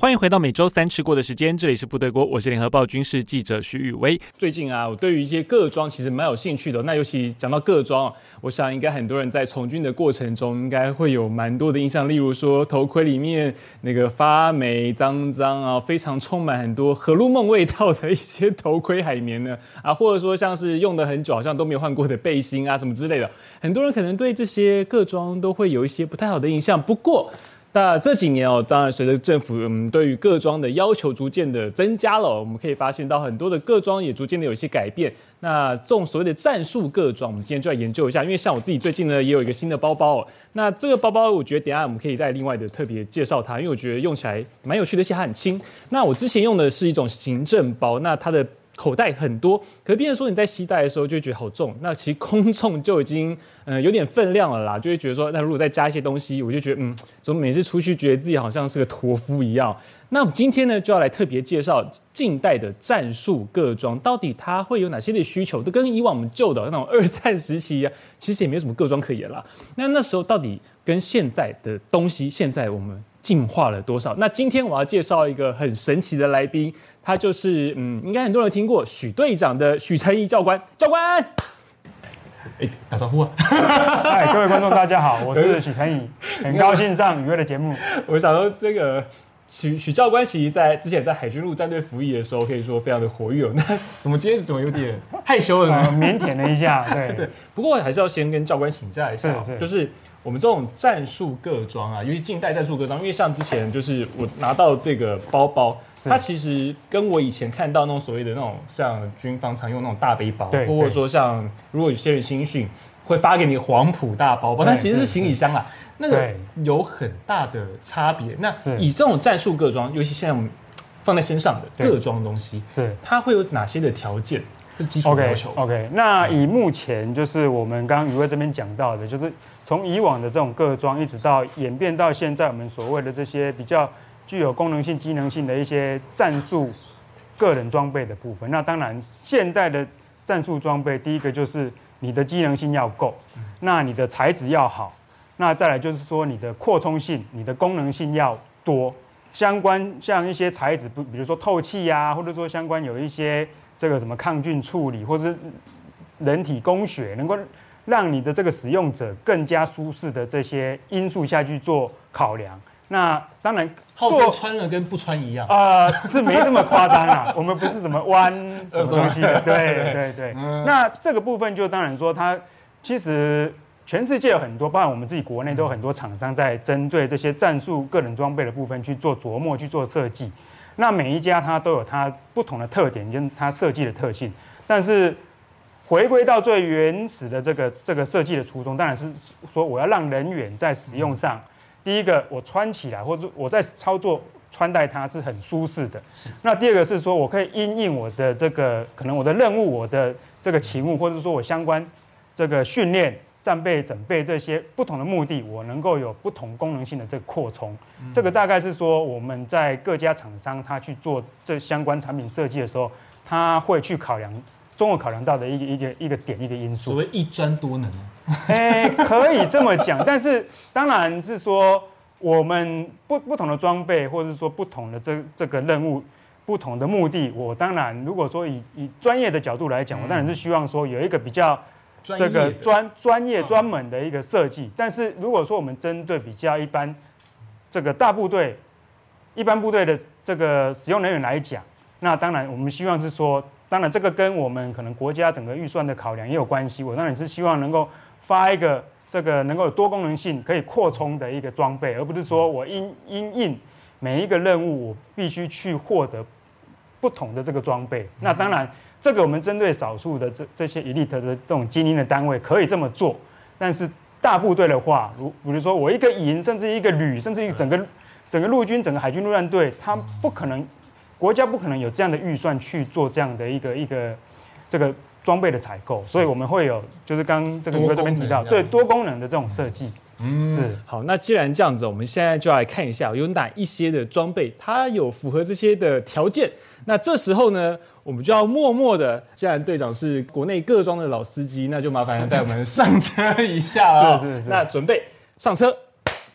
欢迎回到每周三吃过的时间，这里是部队锅，我是联合报军事记者徐宇威。最近啊，我对于一些各装其实蛮有兴趣的。那尤其讲到各装，我想应该很多人在从军的过程中，应该会有蛮多的印象。例如说，头盔里面那个发霉、脏脏啊，非常充满很多荷鲁梦味道的一些头盔海绵呢啊，或者说像是用的很久，好像都没有换过的背心啊什么之类的，很多人可能对这些各装都会有一些不太好的印象。不过，那这几年哦，当然随着政府嗯对于各装的要求逐渐的增加了，我们可以发现到很多的各装也逐渐的有一些改变。那这种所谓的战术各装，我们今天就来研究一下。因为像我自己最近呢也有一个新的包包，那这个包包我觉得等下我们可以再另外的特别介绍它，因为我觉得用起来蛮有趣的，而且它很轻。那我之前用的是一种行政包，那它的。口袋很多，可是别人说你在携带的时候就会觉得好重，那其实空重就已经嗯、有点分量了啦，就会觉得说，那如果再加一些东西，我就觉得嗯，怎么每次出去觉得自己好像是个驼夫一样。那我们今天呢就要来特别介绍近代的战术各装，到底它会有哪些的需求，都跟以往我们旧的那种二战时期啊，其实也没有什么各装可言啦。那那时候到底跟现在的东西，现在我们进化了多少？那今天我要介绍一个很神奇的来宾。他就是嗯，应该很多人听过许队长的许承仪教官。教官，哎、欸，打招呼啊！嗨，各位观众，大家好，我是许承仪，很高兴上宇威的节目。我想说，这个许许教官其实在之前在海军陆战队服役的时候，可以说非常的活跃。那怎么今天怎么有点害羞了呢？腼腆了一下，对对。不过还是要先跟教官请教一下，是是就是我们这种战术各装啊，尤其近代战术各装，因为像之前就是我拿到这个包包。它其实跟我以前看到那种所谓的那种像军方常用那种大背包，或者说像如果有些人新训会发给你黄埔大包包，但其实是行李箱啊，那个有很大的差别。那以这种战术各装，尤其现在我们放在身上的各装东西，是它会有哪些的条件？是基础要求。OK，, okay 那以目前就是我们刚刚宇威这边讲到的，就是从以往的这种各装，一直到演变到现在我们所谓的这些比较。具有功能性、机能性的一些战术个人装备的部分。那当然，现代的战术装备，第一个就是你的机能性要够，那你的材质要好，那再来就是说你的扩充性、你的功能性要多。相关像一些材质，不，比如说透气呀，或者说相关有一些这个什么抗菌处理，或者是人体工学，能够让你的这个使用者更加舒适的这些因素下去做考量。那当然，号称穿了跟不穿一样啊、呃，是没这么夸张啊。我们不是什么弯什么东西的，对对对。那这个部分就当然说，它其实全世界有很多，包括我们自己国内都有很多厂商在针对这些战术个人装备的部分去做琢磨、去做设计。那每一家它都有它不同的特点跟它设计的特性。但是回归到最原始的这个这个设计的初衷，当然是说我要让人员在使用上。第一个，我穿起来或者我在操作穿戴它是很舒适的。是。那第二个是说，我可以因应我的这个可能我的任务、我的这个勤务，或者说我相关这个训练、战备整备这些不同的目的，我能够有不同功能性的这个扩充。这个大概是说我们在各家厂商他去做这相关产品设计的时候，他会去考量。综合考量到的一个一个一个点一个因素，所谓一专多能，哎，可以这么讲，但是当然是说我们不不同的装备，或者是说不同的这这个任务，不同的目的，我当然如果说以以专业的角度来讲，我当然是希望说有一个比较这个专专业专门的一个设计。但是如果说我们针对比较一般这个大部队、一般部队的这个使用人员来讲，那当然我们希望是说。当然，这个跟我们可能国家整个预算的考量也有关系。我当然是希望能够发一个这个能够有多功能性、可以扩充的一个装备，而不是说我因因应每一个任务，我必须去获得不同的这个装备。那当然，这个我们针对少数的这这些 elite 的这种精英的单位可以这么做，但是大部队的话，如比如说我一个营，甚至一个旅，甚至一个整个整个陆军、整个海军陆战队，他不可能。国家不可能有这样的预算去做这样的一个一个这个装备的采购，所以我们会有就是刚这个宇威这边提到，对多功能的这种设计。嗯，是好。那既然这样子，我们现在就来看一下有哪一些的装备，它有符合这些的条件。那这时候呢，我我们就要默默的，既然队长是国内各装的老司机，那就麻烦带我们上车一下了。是是是。那准备上车，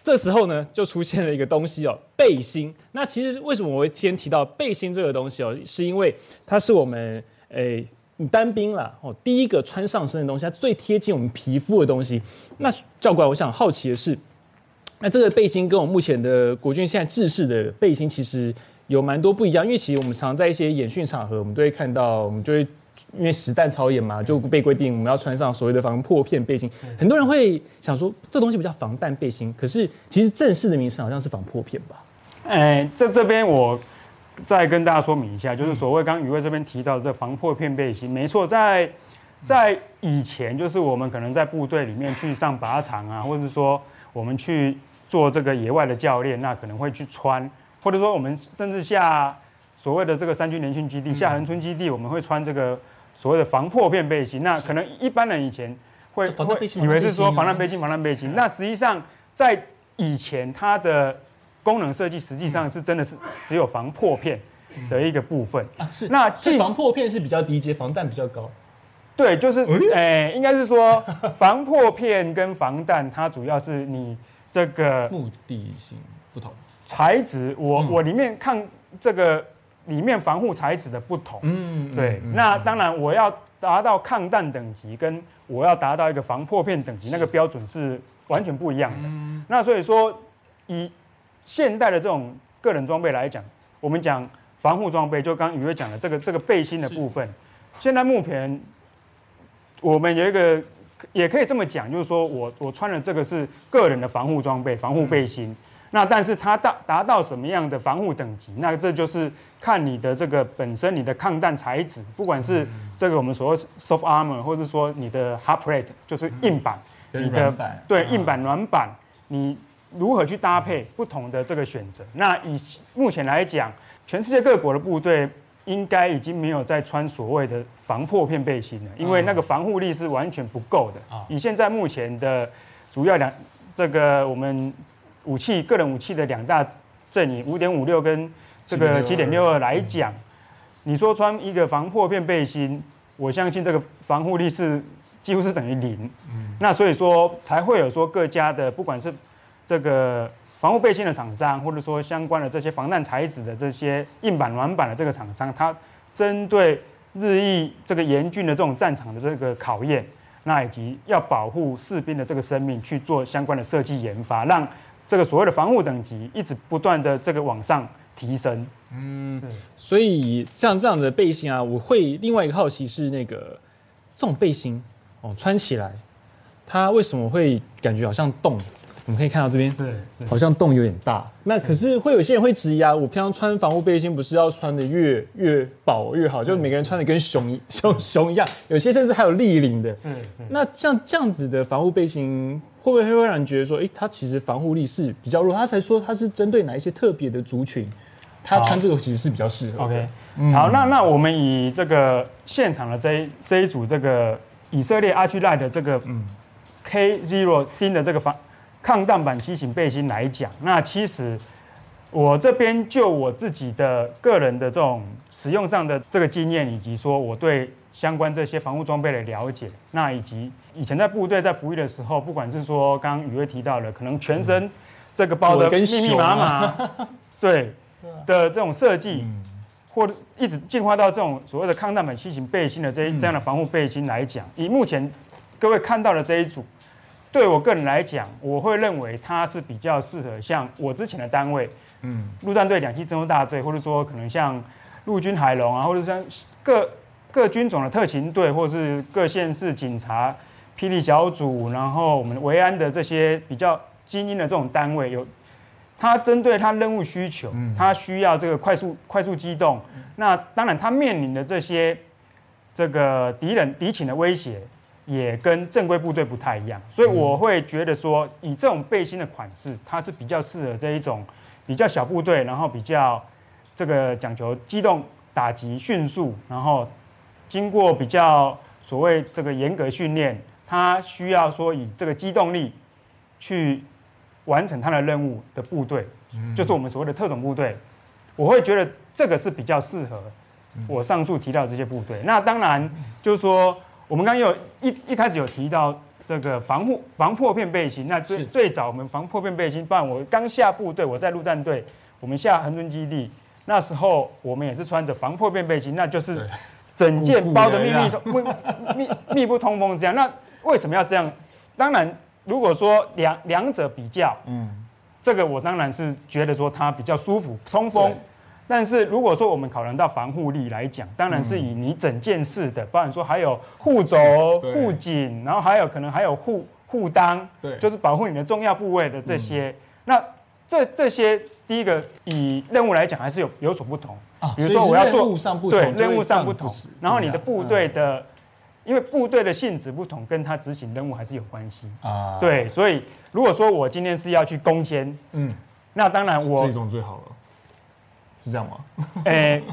这时候呢，就出现了一个东西哦，背心。那其实为什么我会先提到背心这个东西哦？是因为它是我们诶你单兵啦哦第一个穿上身的东西，它最贴近我们皮肤的东西。那教官，我想好奇的是，那这个背心跟我们目前的国军现在制式的背心其实。有蛮多不一样，因为其实我们常在一些演训场合，我们都会看到，我们就会因为实弹操演嘛，就被规定我们要穿上所谓的防破片背心。很多人会想说，这东西不叫防弹背心，可是其实正式的名称好像是防破片吧？哎，这这边我再跟大家说明一下，就是所谓刚刚宇威这边提到的这防破片背心，没错，在在以前，就是我们可能在部队里面去上靶场啊，或者是说我们去做这个野外的教练，那可能会去穿。或者说，我们甚至下所谓的这个三军联训基地、下横村基地，我们会穿这个所谓的防破片背心。那可能一般人以前会以为是说防弹背心、防弹背心。那实际上在以前，它的功能设计实际上是真的是只有防破片的一个部分啊。是那防破片是比较低阶，防弹比较高。对，就是诶，应该是说防破片跟防弹，它主要是你这个目的性不同。材质，我我里面看这个里面防护材质的不同，嗯，对，那当然我要达到抗弹等级，跟我要达到一个防破片等级，那个标准是完全不一样的。那所以说，以现代的这种个人装备来讲，我们讲防护装备，就刚刚宇威讲的这个这个背心的部分，现在目前我们有一个也可以这么讲，就是说我我穿的这个是个人的防护装备，防护背心。那但是它达达到什么样的防护等级？那这就是看你的这个本身你的抗弹材质，不管是这个我们所谓 soft armor，或者说你的 hard plate，就是硬板，你的对硬板软板，你如何去搭配不同的这个选择？那以目前来讲，全世界各国的部队应该已经没有在穿所谓的防破片背心了，因为那个防护力是完全不够的。以现在目前的主要两这个我们。武器，个人武器的两大阵营，五点五六跟这个七点六二来讲，你说穿一个防破片背心，我相信这个防护力是几乎是等于零。嗯那所以说才会有说各家的不管是这个防护背心的厂商，或者说相关的这些防弹材质的这些硬板软板的这个厂商，它针对日益这个严峻的这种战场的这个考验，那以及要保护士兵的这个生命去做相关的设计研发，让这个所谓的防护等级一直不断的这个往上提升，嗯，所以像这样的背心啊，我会另外一个好奇是那个这种背心哦，穿起来它为什么会感觉好像洞？我们可以看到这边，对好像洞有点大。那可是会有些人会质疑啊，我平常穿防护背心不是要穿的越越薄越好？就每个人穿的跟熊 熊熊一样，有些甚至还有立领的。那像这样子的防护背心，会不会会让人觉得说，哎，它其实防护力是比较弱？他才说它是针对哪一些特别的族群，他穿这个其实是比较适合。OK，好，那那我们以这个现场的这一这一组这个以色列 Arclight 的这个 K Zero 新的这个防。抗弹板机型背心来讲，那其实我这边就我自己的个人的这种使用上的这个经验，以及说我对相关这些防护装备的了解，那以及以前在部队在服役的时候，不管是说刚刚宇威提到的，可能全身这个包的密密麻麻，对的这种设计，或者一直进化到这种所谓的抗弹板机型背心的这这样的防护背心来讲，以目前各位看到的这一组。对我个人来讲，我会认为它是比较适合像我之前的单位，嗯，陆战队两栖侦搜大队，或者说可能像陆军海龙啊，或者像各各军种的特勤队，或者是各县市警察霹雳小组，然后我们维安的这些比较精英的这种单位，有它针对它任务需求，它需要这个快速快速机动，那当然它面临的这些这个敌人敌情的威胁。也跟正规部队不太一样，所以我会觉得说，以这种背心的款式，它是比较适合这一种比较小部队，然后比较这个讲求机动打击迅速，然后经过比较所谓这个严格训练，它需要说以这个机动力去完成它的任务的部队，就是我们所谓的特种部队，我会觉得这个是比较适合我上述提到的这些部队。那当然就是说，我们刚刚有一一开始有提到这个防护防破片背心。那最最早我们防破片背心，不然我刚下部队，我在陆战队，我们下恒春基地，那时候我们也是穿着防破片背心，那就是整件包的密 密密密密不通风这样。那为什么要这样？当然，如果说两两者比较，嗯，这个我当然是觉得说它比较舒服通风。但是如果说我们考量到防护力来讲，当然是以你整件事的，包含说还有护肘、护颈，然后还有可能还有护护裆，对，就是保护你的重要部位的这些。那这这些第一个以任务来讲，还是有有所不同啊。比如说我要做对任务上不同，然后你的部队的，因为部队的性质不同，跟他执行任务还是有关系啊。对，所以如果说我今天是要去攻坚，嗯，那当然我这种最好了。是这样吗？诶、欸，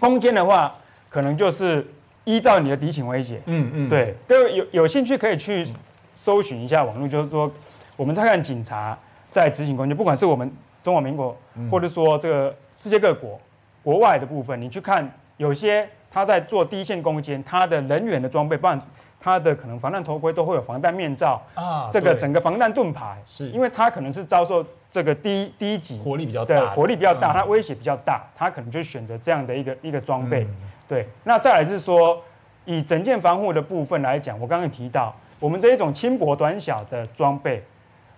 攻坚的话，可能就是依照你的敌情威胁。嗯嗯，对，各位有有兴趣可以去搜寻一下网络，就是说我们在看警察在执行攻坚，不管是我们中华民国，或者说这个世界各国国外的部分，你去看有些他在做第一线攻坚，他的人员的装备，不然他的可能防弹头盔都会有防弹面罩啊，这个整个防弹盾牌，是因为它可能是遭受。这个低低级火力比较大，火力比较大，它威胁比较大，它可能就选择这样的一个一个装备。对，那再来是说，以整件防护的部分来讲，我刚刚提到，我们这一种轻薄短小的装备，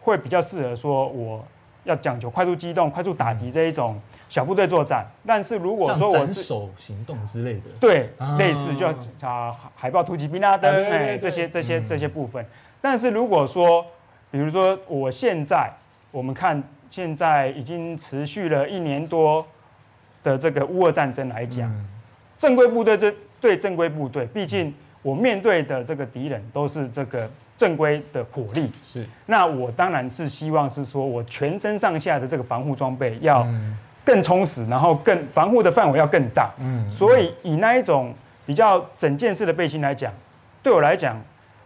会比较适合说我要讲究快速机动、快速打击这一种小部队作战。但是如果说我是手行动之类的，对，类似就啊海豹突击兵啊等哎这些这些这些部分。但是如果说，比如说我现在。我们看现在已经持续了一年多的这个乌俄战争来讲，正规部队对对正规部队，毕竟我面对的这个敌人都是这个正规的火力，是。那我当然是希望是说我全身上下的这个防护装备要更充实，然后更防护的范围要更大。嗯。所以以那一种比较整件式的背心来讲，对我来讲。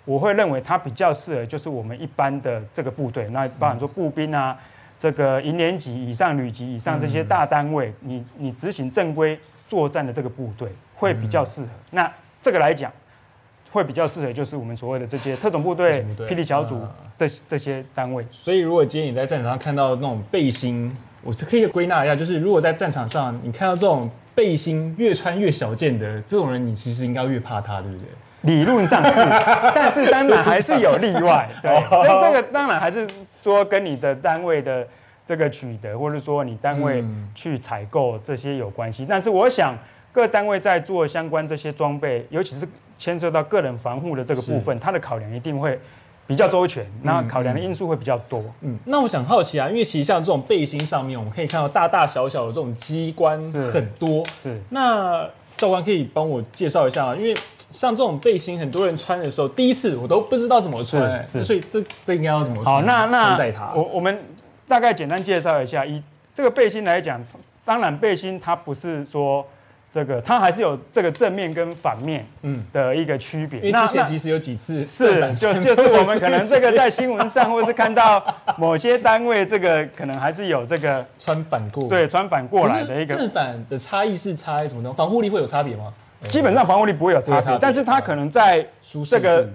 我会认为它比较适合，就是我们一般的这个部队，那包含说步兵啊，这个营连级以上、旅级以上这些大单位，你你执行正规作战的这个部队会比较适合。那这个来讲，会比较适合，就是我们所谓的这些特种部队、霹雳小组这这些单位。所以，如果今天你在战场上看到那种背心，我可以归纳一下，就是如果在战场上你看到这种背心越穿越小件的这种人，你其实应该越怕他，对不对？理论上是，但是当然还是有例外。对，这这个当然还是说跟你的单位的这个取得，或者说你单位去采购这些有关系。但是我想各单位在做相关这些装备，尤其是牵涉到个人防护的这个部分，它的考量一定会比较周全，那考量的因素会比较多。嗯，那我想好奇啊，因为其实像这种背心上面，我们可以看到大大小小的这种机关很多。是，那教官可以帮我介绍一下吗？因为像这种背心，很多人穿的时候，第一次我都不知道怎么穿，是，所以这这应该要怎么穿？好，那那我我们大概简单介绍一下，以这个背心来讲，当然背心它不是说这个，它还是有这个正面跟反面嗯的一个区别。因为之前其实有几次是就就是我们可能这个在新闻上，或是看到某些单位这个可能还是有这个 穿反过，对，穿反过来的一个正反的差异是差什么呢？防护力会有差别吗？基本上防护力不会有差别，但是它可能在这个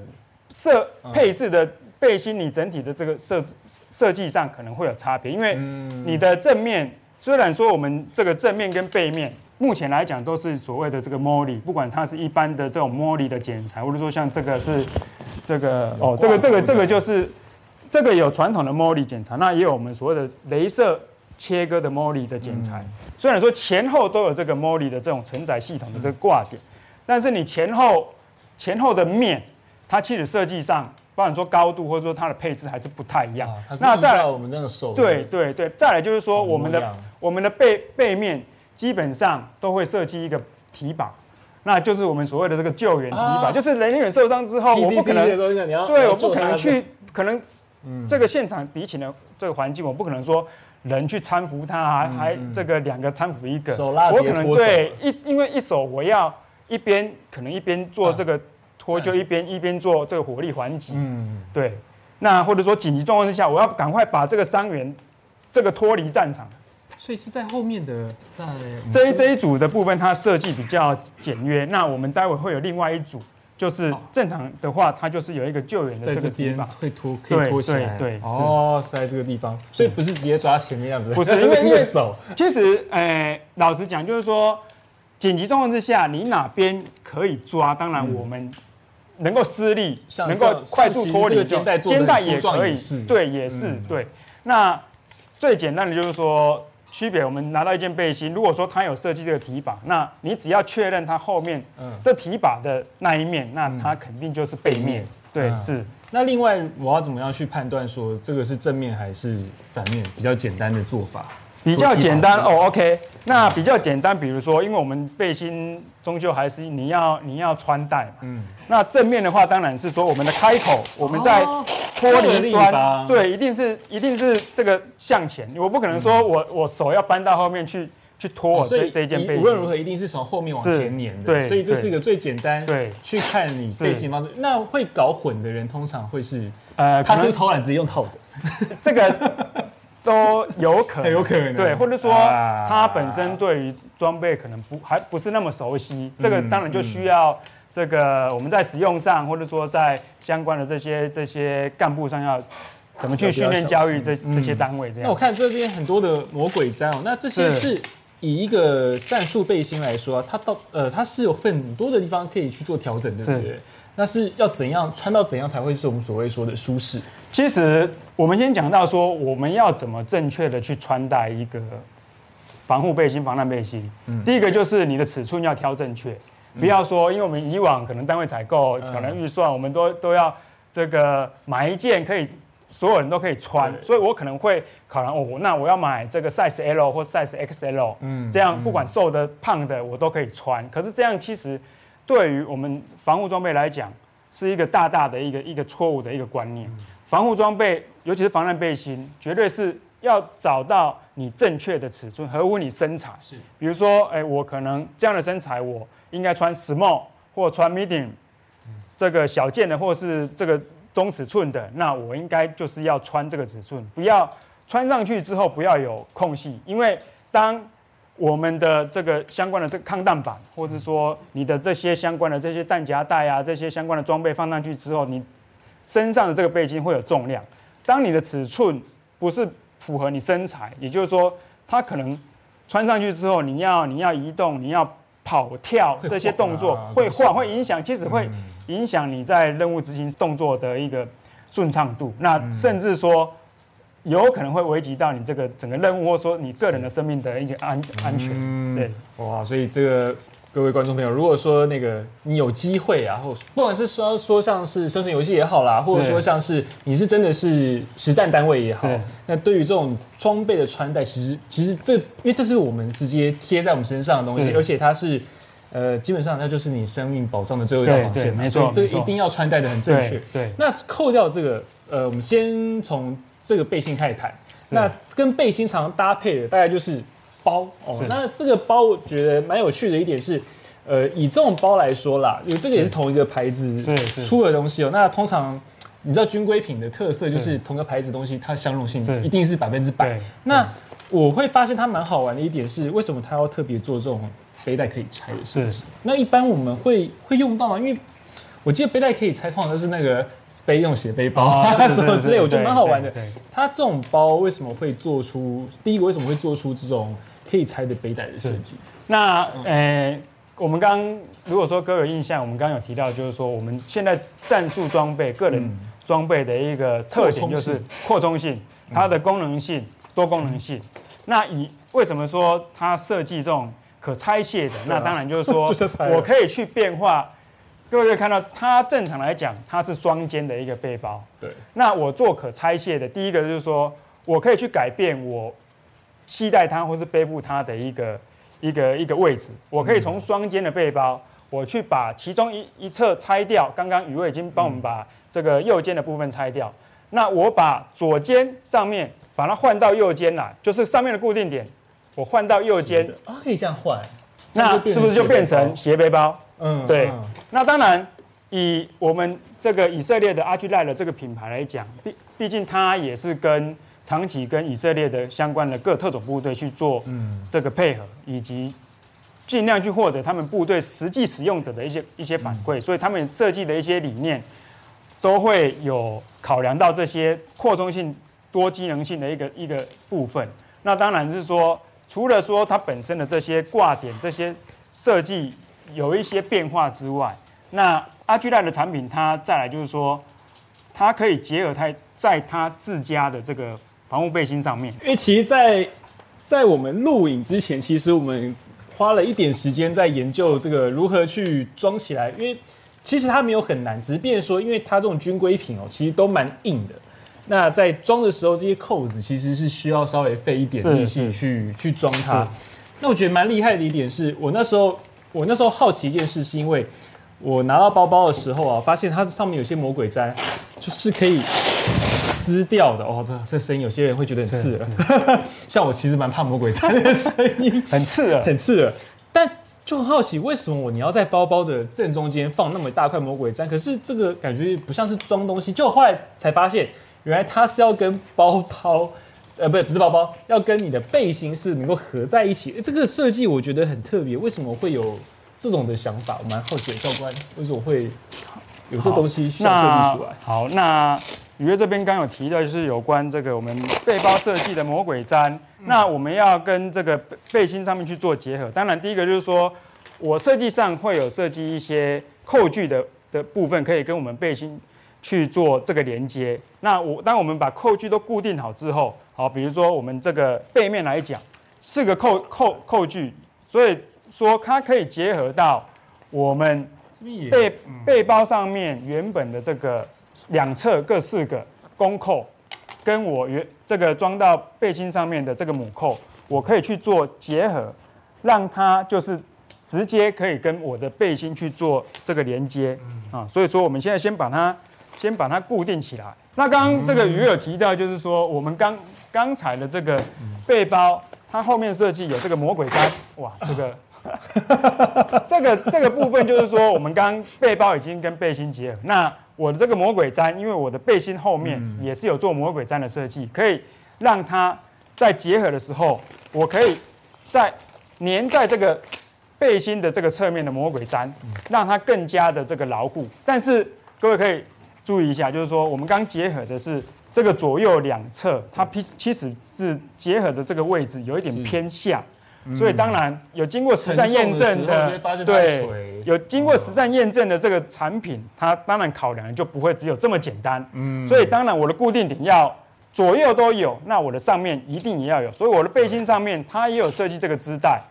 设配置的背心，你整体的这个设设计上可能会有差别，因为你的正面虽然说我们这个正面跟背面目前来讲都是所谓的这个 MOLLE，不管它是一般的这种 MOLLE 的剪裁，或者说像这个是这个哦，这个这个这个就是这个有传统的 MOLLE 剪裁，那也有我们所谓的镭射。切割的 MOLLE 的剪裁，虽然说前后都有这个 MOLLE 的这种承载系统的这个挂点，但是你前后前后的面，它其实设计上，不管说高度或者说它的配置还是不太一样。那再来我们这个手，对对对，再来就是说我们的我们的背背面基本上都会设计一个提把，那就是我们所谓的这个救援提把，就是人员受伤之后，我不可能对，我不可能去可能这个现场敌情的这个环境，我不可能说。人去搀扶他，还还这个两个搀扶一个，我可能对一，因为一手我要一边可能一边做这个拖，就一边一边做这个火力还击。嗯，对。那或者说紧急状况之下，我要赶快把这个伤员这个脱离战场，所以是在后面的，在这一这一组的部分，它设计比较简约。那我们待会会有另外一组，就是正常的话，它就是有一个救援的这个地方会拖，可以拖起来。对，对，哦，是在这个地方，所以不是直接抓前面样子。不是，因为 因为走。其实，哎，老实讲，就是说，紧急状况之下，你哪边可以抓，当然我们能够施力，能够快速脱离，肩带肩带也可以，对，也是对。那最简单的就是说。区别，我们拿到一件背心，如果说它有设计这个提把，那你只要确认它后面这提把的那一面，那它肯定就是背面。对，是。那另外我要怎么样去判断说这个是正面还是反面？比较简单的做法。比较简单哦，OK。那比较简单，比如说，因为我们背心终究还是你要你要穿戴嘛。嗯。那正面的话，当然是说我们的开口，我们在脱离端，对，一定是一定是这个向前。我不可能说我我手要搬到后面去去脱。所以这件背心无论如何一定是从后面往前粘的。对。所以这是一个最简单对去看你背心方式。那会搞混的人通常会是呃，他是偷懒直接用套的。这个。都有可能，有可能。对，或者说他本身对于装备可能不还不是那么熟悉，这个当然就需要这个我们在使用上，或者说在相关的这些这些干部上要怎么去训练教育这这些单位这样。那我看这边很多的魔鬼毡哦，那这些是。以一个战术背心来说，它到呃它是有很多的地方可以去做调整的，对不对？那是要怎样穿到怎样才会是我们所谓说的舒适？其实我们先讲到说，我们要怎么正确的去穿戴一个防护背心、防弹背心。嗯，第一个就是你的尺寸要挑正确，不要说，因为我们以往可能单位采购，可能预算，我们都都要这个买一件可以所有人都可以穿，所以我可能会考量哦，那我要买这个 size L 或 size XL，嗯，这样不管瘦的胖的我都可以穿。可是这样其实。对于我们防护装备来讲，是一个大大的一个一个错误的一个观念。防护装备，尤其是防弹背心，绝对是要找到你正确的尺寸，合乎你身材。是，比如说，哎，我可能这样的身材，我应该穿 small 或穿 medium，这个小件的或是这个中尺寸的，那我应该就是要穿这个尺寸，不要穿上去之后不要有空隙，因为当我们的这个相关的这个抗弹板，或者说你的这些相关的这些弹夹带啊，这些相关的装备放上去之后，你身上的这个背心会有重量。当你的尺寸不是符合你身材，也就是说，它可能穿上去之后，你要你要移动，你要跑跳这些动作会晃，会影响，其实会影响你在任务执行动作的一个顺畅度。那甚至说。有可能会危及到你这个整个任务，或者说你个人的生命的一些安安全。嗯、对，哇，所以这个各位观众朋友，如果说那个你有机会啊，或不管是说说像是生存游戏也好啦，或者说像是你是真的是实战单位也好，那对于这种装备的穿戴，其实其实这因为这是我们直接贴在我们身上的东西，而且它是呃基本上它就是你生命保障的最后一道防线，没错，这个一定要穿戴的很正确。对，那扣掉这个，呃，我们先从。这个背心开始谈，那跟背心常搭配的大概就是包哦。那这个包我觉得蛮有趣的一点是，呃，以这种包来说啦，因为这个也是同一个牌子出的东西哦。那通常你知道军规品的特色就是同个牌子东西它的相容性一定是百分之百。那我会发现它蛮好玩的一点是，为什么它要特别做这种背带可以拆的设计？那一般我们会会用到吗？因为我记得背带可以拆，通常都是那个。背用斜背包 什么之类，我觉得蛮好玩的。它这种包为什么会做出？第一个为什么会做出这种可以拆的背带的设计？那呃，我们刚如果说各位有印象，我们刚刚有提到，就是说我们现在战术装备、个人装备的一个特点就是扩充性，它的功能性、多功能性。那以为什么说它设计这种可拆卸的？那当然就是说 我可以去变化。各位可以看到，它正常来讲，它是双肩的一个背包。对。那我做可拆卸的，第一个就是说，我可以去改变我携带它或是背负它的一个一个一个位置。我可以从双肩的背包，我去把其中一一侧拆掉。刚刚宇威已经帮我们把这个右肩的部分拆掉。那我把左肩上面把它换到右肩来，就是上面的固定点，我换到右肩啊，可以这样换。那是不是就变成斜背包？嗯，对。那当然，以我们这个以色列的 Arclight 这个品牌来讲，毕毕竟它也是跟长期跟以色列的相关的各特种部队去做这个配合，以及尽量去获得他们部队实际使用者的一些一些反馈，所以他们设计的一些理念都会有考量到这些扩充性、多机能性的一个一个部分。那当然是说，除了说它本身的这些挂点、这些设计有一些变化之外，那 Agiline 的产品它再来就是说，它可以结合它在它自家的这个防护背心上面。因为其实在，在在我们录影之前，其实我们。花了一点时间在研究这个如何去装起来，因为其实它没有很难，只是变说，因为它这种军规品哦，其实都蛮硬的。那在装的时候，这些扣子其实是需要稍微费一点力气去去装它。那我觉得蛮厉害的一点是，我那时候我那时候好奇一件事，是因为我拿到包包的时候啊，发现它上面有些魔鬼毡，就是可以。撕掉的哦，这这声音有些人会觉得很刺耳。像我其实蛮怕魔鬼毡的声音，很刺耳，很刺耳。但就很好奇，为什么我你要在包包的正中间放那么大块魔鬼毡？可是这个感觉不像是装东西。就后来才发现，原来它是要跟包包，呃，不是不是包包，要跟你的背心是能够合在一起。这个设计我觉得很特别。为什么会有这种的想法？我蛮好奇的，教官为什么会有这东西需要设计出来？好，那。宇岳这边刚有提到，就是有关这个我们背包设计的魔鬼毡，那我们要跟这个背心上面去做结合。当然，第一个就是说我设计上会有设计一些扣具的的部分，可以跟我们背心去做这个连接。那我当我们把扣具都固定好之后，好，比如说我们这个背面来讲，四个扣扣扣具，所以说它可以结合到我们背背包上面原本的这个。两侧各四个公扣，跟我原这个装到背心上面的这个母扣，我可以去做结合，让它就是直接可以跟我的背心去做这个连接啊。所以说我们现在先把它先把它固定起来。那刚刚这个鱼有提到，就是说我们刚刚才的这个背包，它后面设计有这个魔鬼毡，哇，这个 这个这个部分就是说我们刚背包已经跟背心结合，那。我的这个魔鬼毡，因为我的背心后面也是有做魔鬼毡的设计，可以让它在结合的时候，我可以在粘在这个背心的这个侧面的魔鬼毡，让它更加的这个牢固。但是各位可以注意一下，就是说我们刚结合的是这个左右两侧，它其实是结合的这个位置有一点偏下。所以当然有经过实战验证的，对，有经过实战验证的这个产品，它当然考量就不会只有这么简单。嗯，所以当然我的固定点要左右都有，那我的上面一定也要有。所以我的背心上面它也有设计这个织带，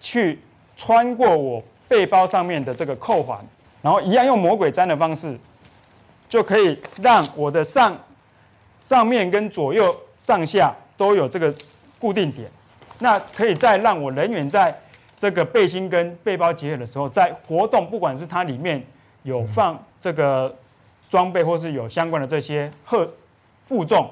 去穿过我背包上面的这个扣环，然后一样用魔鬼粘的方式，就可以让我的上上面跟左右上下都有这个固定点。那可以再让我人员在这个背心跟背包结合的时候，在活动，不管是它里面有放这个装备，或是有相关的这些荷负重，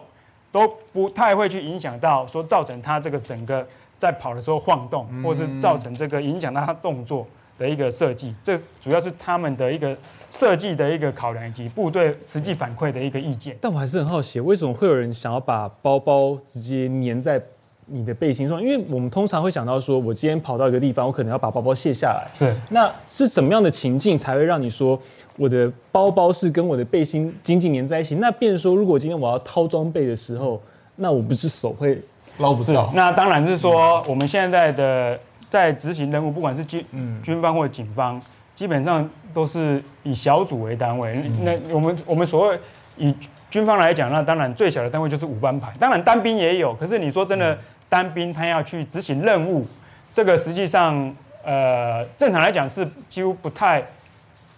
都不太会去影响到说造成它这个整个在跑的时候晃动，或是造成这个影响到它动作的一个设计。这主要是他们的一个设计的一个考量，以及部队实际反馈的一个意见。但我还是很好奇，为什么会有人想要把包包直接粘在？你的背心上，因为我们通常会想到说，我今天跑到一个地方，我可能要把包包卸下来。是，那是怎么样的情境才会让你说我的包包是跟我的背心紧紧粘在一起？那变成说，如果今天我要掏装备的时候，那我不是手会 捞不到？那当然是说，我们现在的在执行任务，不管是军军方或者警方，基本上都是以小组为单位。那我们我们所谓以军方来讲，那当然最小的单位就是五班排，当然单兵也有。可是你说真的。单兵他要去执行任务，这个实际上，呃，正常来讲是几乎不太，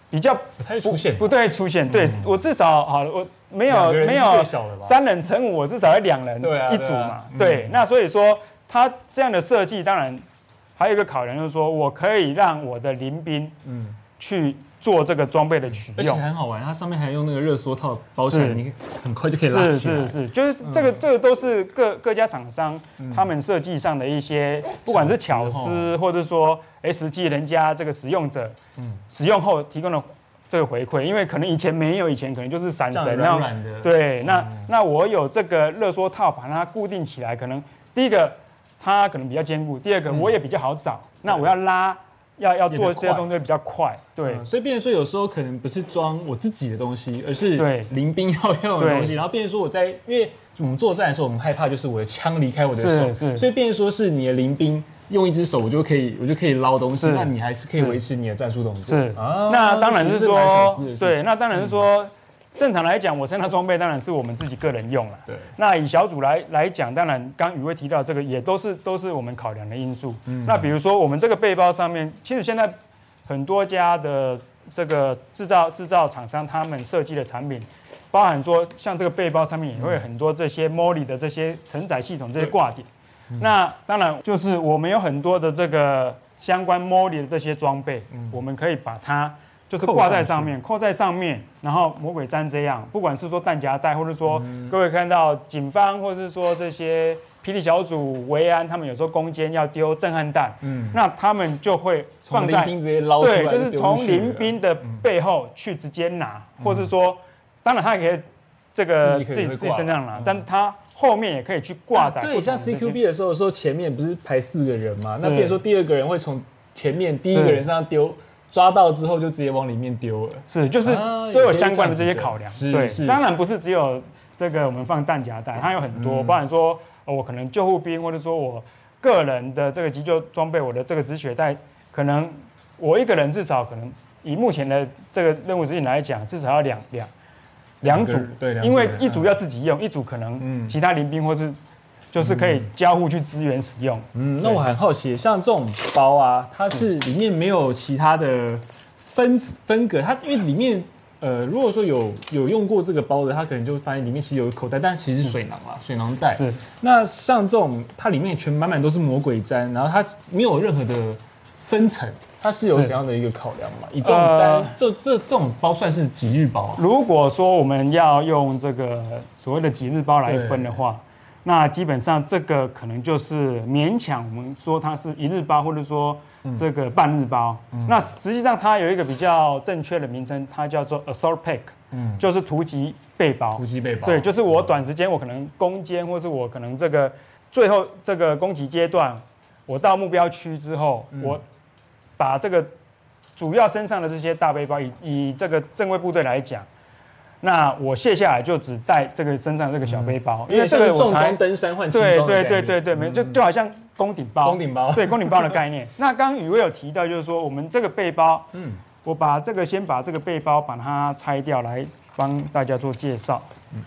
比较不太出现，不太出现。对我至少好，我没有没有三人成五，我至少要两人一组嘛。对，那所以说他这样的设计，当然还有一个考量就是说我可以让我的临兵嗯去。做这个装备的取用，而且很好玩，它上面还用那个热缩套包起来，你很快就可以拉起来。是是是，就是这个这个都是各各家厂商他们设计上的一些，不管是巧思或者说，哎，实际人家这个使用者使用后提供的这个回馈，因为可能以前没有，以前可能就是闪绳，软软的。对，那、嗯、那我有这个热缩套把它固定起来，可能第一个它可能比较坚固，第二个我也比较好找。嗯、那我要拉。要要做这些东西比较快，对，所以变成说有时候可能不是装我自己的东西，而是林兵要用的东西。然后变成说我在，因为我们作战的时候，我们害怕就是我的枪离开我的手，所以变成说是你的林兵用一只手，我就可以我就可以捞东西，那你还是可以维持你的战术动作。是啊，那当然是说，对，那当然是说。正常来讲，我身上装备当然是我们自己个人用了。对。那以小组来来讲，当然刚宇威提到这个，也都是都是我们考量的因素。嗯。那比如说，我们这个背包上面，其实现在很多家的这个制造制造厂商，他们设计的产品，包含说像这个背包上面也会有很多这些 Molly 的这些承载系统这些挂点。那当然就是我们有很多的这个相关 Molly 的这些装备，嗯我们可以把它。就是挂在上面，扣在上面，然后魔鬼毡这样，不管是说弹夹带，或者说各位看到警方，或者是说这些霹雳小组、维安，他们有时候攻坚要丢震撼弹，嗯，那他们就会放在对，就是从邻兵的背后去直接拿，或者是说，当然他也可以这个自己自己身上拿，但他后面也可以去挂在。对，像 CQB 的时候，说前面不是排四个人嘛，那比如说第二个人会从前面第一个人身上丢。抓到之后就直接往里面丢了，是就是都有相关的这些考量，对，当然不是只有这个我们放弹夹带，它有很多，包含说我可能救护兵，或者说我个人的这个急救装备，我的这个止血带，可能我一个人至少可能以目前的这个任务指引来讲，至少要两两两组，对，因为一组要自己用，一组可能其他临兵或是。就是可以交互去支援使用。嗯，那我很好奇，像这种包啊，它是里面没有其他的分分隔，它因为里面呃，如果说有有用过这个包的，它可能就会发现里面其实有口袋，但其实是水囊啊，水囊袋。是。那像这种，它里面全满满都是魔鬼毡，然后它没有任何的分层，它是有怎样的一个考量嘛？以这种单，这这这种包算是几日包啊？如果说我们要用这个所谓的几日包来分的话。那基本上这个可能就是勉强我们说它是一日包，或者说这个半日包。嗯、那实际上它有一个比较正确的名称，它叫做 Assault Pack，嗯，就是突击背包。突击背包。对，就是我短时间我可能攻坚，或是我可能这个最后这个攻击阶段，我到目标区之后，嗯、我把这个主要身上的这些大背包，以以这个正规部队来讲。那我卸下来就只带这个身上这个小背包，因为这个重装登山换轻装。对对对对对，没就就好像攻顶包。攻顶包。对，攻顶包的概念。那刚刚宇威有提到，就是说我们这个背包，嗯，我把这个先把这个背包把它拆掉，来帮大家做介绍。嗯，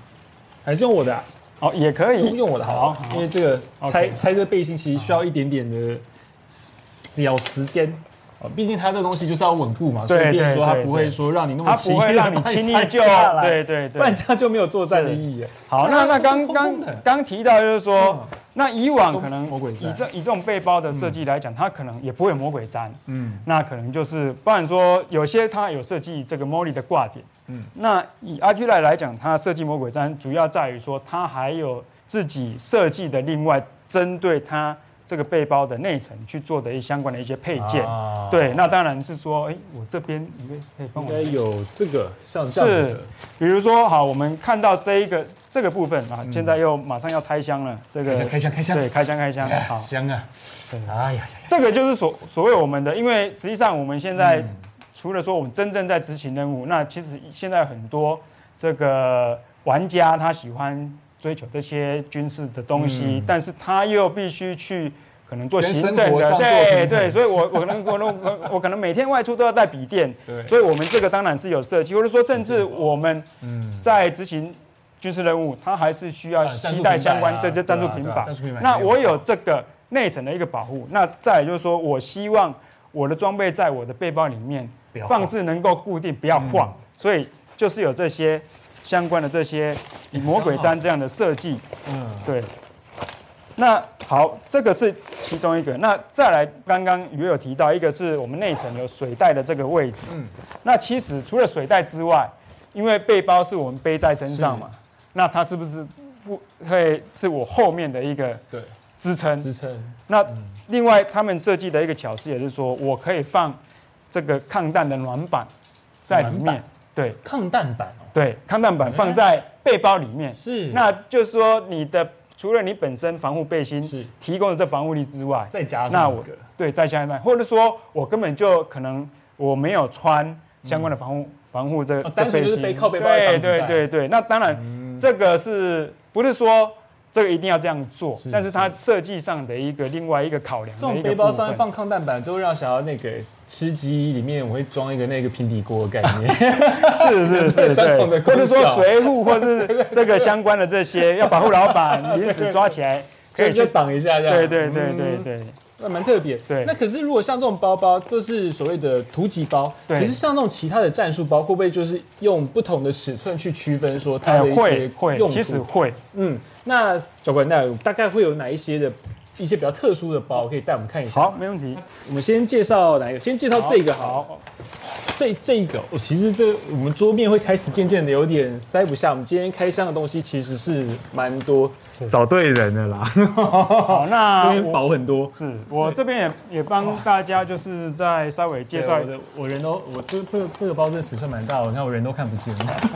还是用我的？哦，也可以用我的好，因为这个拆拆这背心其实需要一点点的小时间。毕竟它这个东西就是要稳固嘛，所以变成说它不会说让你那么轻易让你轻易就对对对，不然这样就没有作战的意义。好，那那刚刚刚提到就是说，那以往可能以这以这种背包的设计来讲，它可能也不会魔鬼毡，嗯，那可能就是不然说有些它有设计这个 Molly 的挂点，嗯，那以 Argilite 来讲，它设计魔鬼毡主要在于说它还有自己设计的另外针对它。这个背包的内层去做的一相关的一些配件，啊、对，那当然是说，哎，我这边一个可以帮我。应该有这个像这样子是，比如说，好，我们看到这一个这个部分啊，现在又马上要拆箱了，这个开箱开箱，对，开箱开箱，好。香啊，对，哎呀，这个就是所所谓我们的，因为实际上我们现在除了说我们真正在执行任务，那其实现在很多这个玩家他喜欢。追求这些军事的东西，嗯、但是他又必须去可能做行政的，对对，所以我我可能我我我可能每天外出都要带笔电，对，所以我们这个当然是有设计，或者说甚至我们在执行军事任务，他还是需要携带相关这些战术平板。那我有这个内层的一个保护，那再就是说我希望我的装备在我的背包里面放置能够固定，不要晃，所以就是有这些。相关的这些魔鬼毡这样的设计，嗯，对。那好，这个是其中一个。那再来，刚刚也有提到，一个是我们内层有水袋的这个位置。嗯。那其实除了水袋之外，因为背包是我们背在身上嘛，那它是不是会是我后面的一个对支撑？支撑。那另外他们设计的一个巧思也是说，我可以放这个抗弹的暖板。在里面。对，抗弹板哦。对，抗弹板放在背包里面。是。那就是说，你的除了你本身防护背心是提供的这防护力之外，再加上那我对再加上，或者说我根本就可能我没有穿相关的防护防护这个单纯就是背靠背包。对对对对，那当然这个是不是说？这个一定要这样做，但是它设计上的一个另外一个考量。这种背包上面放抗弹板，就会让想要那个吃鸡里面我会装一个那个平底锅的概念。是是是，对，或者说随护或者是这个相关的这些，要保护老板 临时抓起来可以去挡一下这样。对对对对对。那蛮特别，对。那可是如果像这种包包，这是所谓的突击包，对。可是像这种其他的战术包，会不会就是用不同的尺寸去区分说它的一些用途？其实会，嗯。那教官，那大概会有哪一些的一些比较特殊的包可以带我们看一下？好，没问题。我们先介绍哪一个？先介绍这个好。好这这个，我其实这我们桌面会开始渐渐的有点塞不下。我们今天开箱的东西其实是蛮多，找对人了啦。好，那 这边薄很多。是我这边也也帮大家就是在稍微介绍一下。我人都我这这个这个包这尺寸蛮大，我看我人都看不见。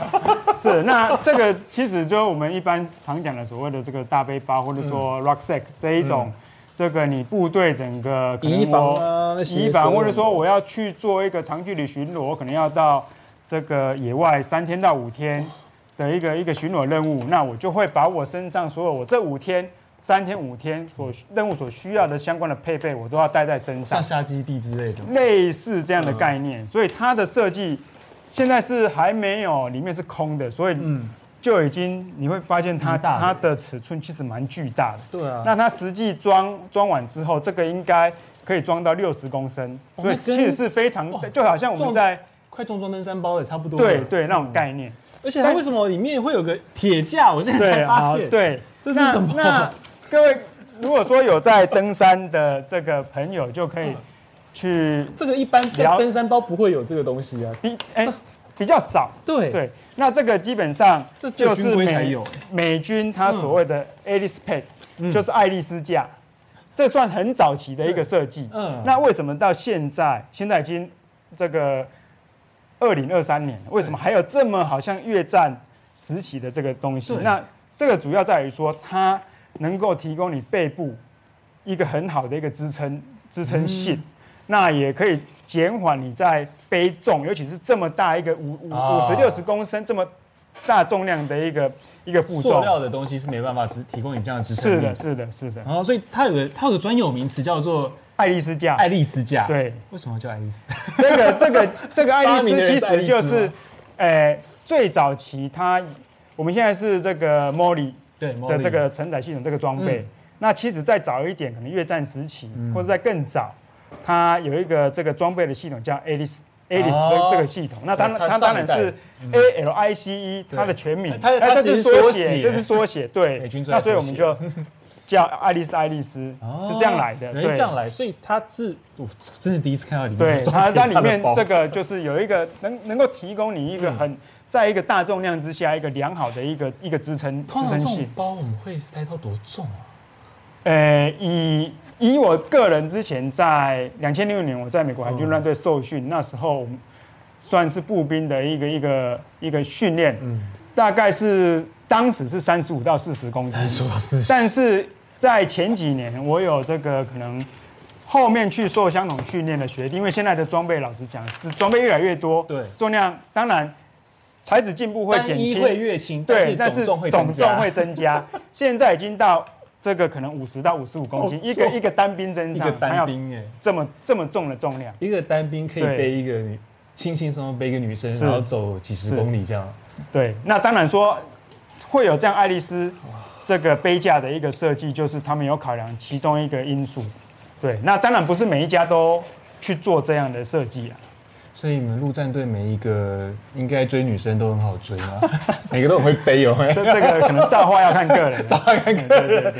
是，那这个其实就我们一般常讲的所谓的这个大背包，或者说 rucksack 这一种。这个你部队整个移防啊，移防，或者说我要去做一个长距离巡逻，可能要到这个野外三天到五天的一个一个巡逻任务，那我就会把我身上所有我这五天、三天、五天所任务所需要的相关的配备，我都要带在身上，上下基地之类的，类似这样的概念。所以它的设计现在是还没有里面是空的，所以嗯。就已经你会发现它它的尺寸其实蛮巨大的。对啊。那它实际装装完之后，这个应该可以装到六十公升，所以其实是非常，就好像我们在快重装登山包也差不多。对对，那种概念。而且它为什么里面会有个铁架？我现在才发现。对，这是什么？那各位如果说有在登山的这个朋友，就可以去。这个一般登山包不会有这个东西啊，比哎比较少。对对。那这个基本上就是美美军他所谓的 Alice Pack，就是爱丽丝架，这算很早期的一个设计。嗯，那为什么到现在，现在已经这个二零二三年，为什么还有这么好像越战时期的这个东西？那这个主要在于说，它能够提供你背部一个很好的一个支撑支撑性。那也可以减缓你在背重，尤其是这么大一个五五五十六十公升这么大重量的一个一个负重。塑料的东西是没办法只提供你这样的支撑。是的，是的，是的。然后，所以它有个它有个专有名词叫做爱丽丝架。爱丽丝架。对。为什么叫爱丽丝？这个这个 这个爱丽丝其实就是，呃，最早期它我们现在是这个 MOLLE 的这个承载系统这个装备。那其实再早一点，可能越战时期或者在更早。它有一个这个装备的系统叫 Alice Alice 的这个系统，那当然它当然是 A L I C E 它的全名，它它是缩写，这是缩写，对。那所以我们就叫爱丽丝爱丽丝是这样来的，对，这样来，所以它是我真的第一次看到里面。对，它它里面这个就是有一个能能够提供你一个很在一个大重量之下一个良好的一个一个支撑支撑性。包我们会塞到多重啊？呃，以以我个人之前在两千零六年我在美国海军陆战队受训，那时候算是步兵的一个一个一个训练，嗯，大概是当时是三十五到四十公斤，三十五到四十，但是在前几年我有这个可能后面去受相同训练的学弟，因为现在的装备老实讲是装备越来越多，对，重量当然材质进步会减轻，会越轻，对，但是总重会增加，现在已经到。这个可能五十到五十五公斤，一个一个单兵身上，一个单兵哎，这么这么重的重量，一个单兵可以背一个轻轻松松背一个女生，然后走几十公里这样。对，那当然说会有这样爱丽丝这个杯架的一个设计，就是他们有考量其中一个因素。对，那当然不是每一家都去做这样的设计啊。所以你们陆战队每一个应该追女生都很好追吗？每个都很会背有没有？这这个可能造化要看个人，造化看个人。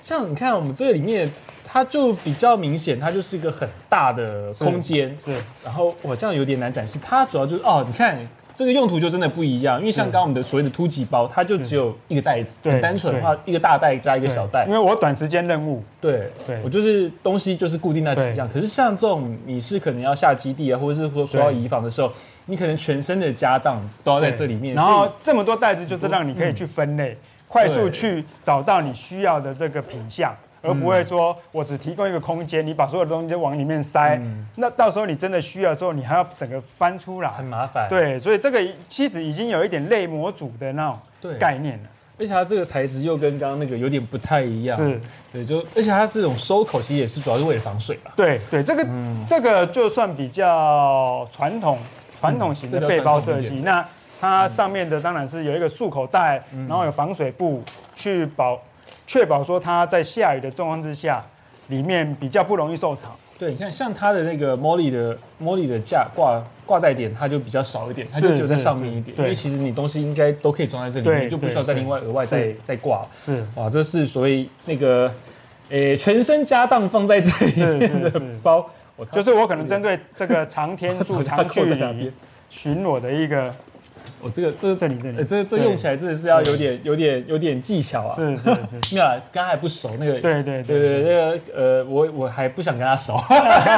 像你看我们这个里面，它就比较明显，它就是一个很大的空间。是。然后我这样有点难展示，它主要就是哦，你看这个用途就真的不一样，因为像刚刚我们的所谓的突击包，它就只有一个袋子，很单纯的话，一个大袋加一个小袋。因为我短时间任务，对对，我就是东西就是固定那几样。可是像这种你是可能要下基地啊，或者是说说要移防的时候，你可能全身的家当都要在这里面。然后这么多袋子，就是让你可以去分类，快速去找到你需要的这个品项。而不会说，我只提供一个空间，你把所有的东西就往里面塞，嗯、那到时候你真的需要的时候，你还要整个翻出来，很麻烦。对，所以这个其实已经有一点类模组的那种概念了。而且它这个材质又跟刚刚那个有点不太一样。是，对，就而且它这种收口其实也是主要是为了防水吧？对对，这个、嗯、这个就算比较传统传统型的背包设计，那它上面的当然是有一个束口袋，然后有防水布去保。确保说它在下雨的状况之下，里面比较不容易受潮。对，你看像它的那个 Molly 的 Molly 的架挂挂载点，它就比较少一点，它就只在上面一点。因为其实你东西应该都可以装在这里面，就不需要再另外额外再再挂。是，哇，这是所谓那个，诶，全身家当放在这里面的包。就是我可能针对这个长天数 长距离巡逻的一个。我这个这这里这里，这这用起来真的是要有点有点有点技巧啊！是是是，没有，刚还不熟那个。对对对对，那个呃，我我还不想跟他熟，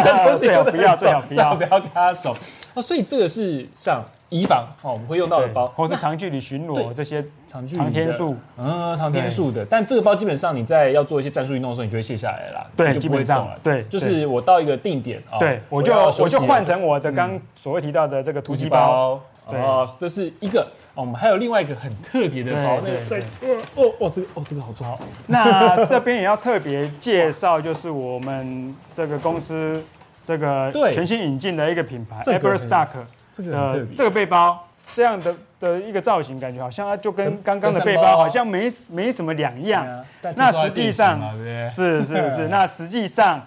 这东西不要最好不要不要跟他熟。哦，所以这个是像以防哦，我们会用到的包，或是长距离巡逻这些长距离长天数，嗯，长天数的。但这个包基本上你在要做一些战术运动的时候，你就会卸下来了，对，就不会动了对，就是我到一个定点啊，对，我就我就换成我的刚所谓提到的这个突击包。哦，这是一个。哦，我们还有另外一个很特别的包，那个在哦哦，这个哦这个好重。那这边也要特别介绍，就是我们这个公司这个全新引进的一个品牌，Eberstack 的这个背包，这样的的一个造型，感觉好像它就跟刚刚的背包好像没没什么两样。那实际上是是是，那实际上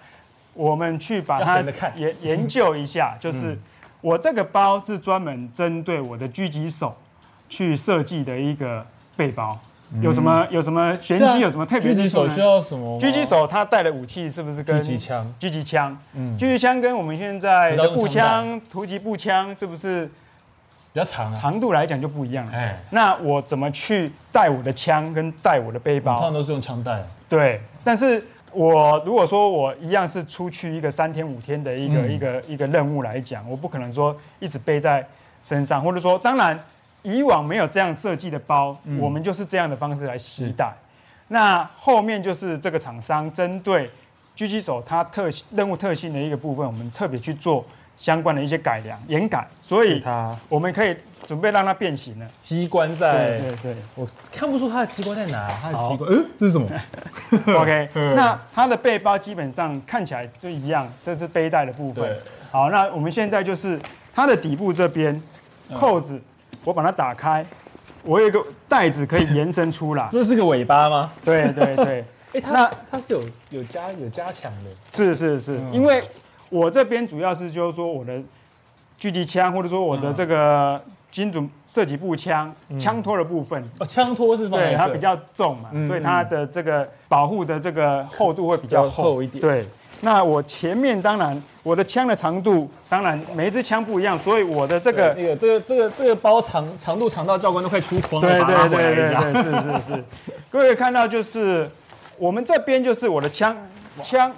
我们去把它研研究一下，就是。我这个包是专门针对我的狙击手去设计的一个背包，有什么有什么玄机？有什么特别？狙击手需要什么？狙击手他带的武器是不是跟狙击枪？狙击枪，嗯，狙击枪跟我们现在的步枪、突击步枪是不是比较长？长度来讲就不一样了。哎，那我怎么去带我的枪跟带我的背包？通常都是用枪带。对，但是。我如果说我一样是出去一个三天五天的一个、嗯、一个一个任务来讲，我不可能说一直背在身上，或者说，当然以往没有这样设计的包，嗯、我们就是这样的方式来携带。那后面就是这个厂商针对狙击手它特任务特性的一个部分，我们特别去做。相关的一些改良、严改，所以它我们可以准备让它变形了。机关在，对对，我看不出它的机关在哪。它的机关，嗯，这是什么？OK，那它的背包基本上看起来就一样，这是背带的部分。好，那我们现在就是它的底部这边扣子，我把它打开，我有一个袋子可以延伸出来。这是个尾巴吗？对对对。哎，它它是有有加有加强的。是是是，因为。我这边主要是就是说我的狙击枪，或者说我的这个精准射击步枪枪托的部分。哦，枪托是放在这。对，它比较重嘛，所以它的这个保护的这个厚度会比较厚一点。对，那我前面当然我的枪的长度，当然每一支枪不一样，所以我的这个那个这个这个这个包长长度长到教官都快出框了。对对对对对，是是是。各位看到就是我们这边就是我的枪枪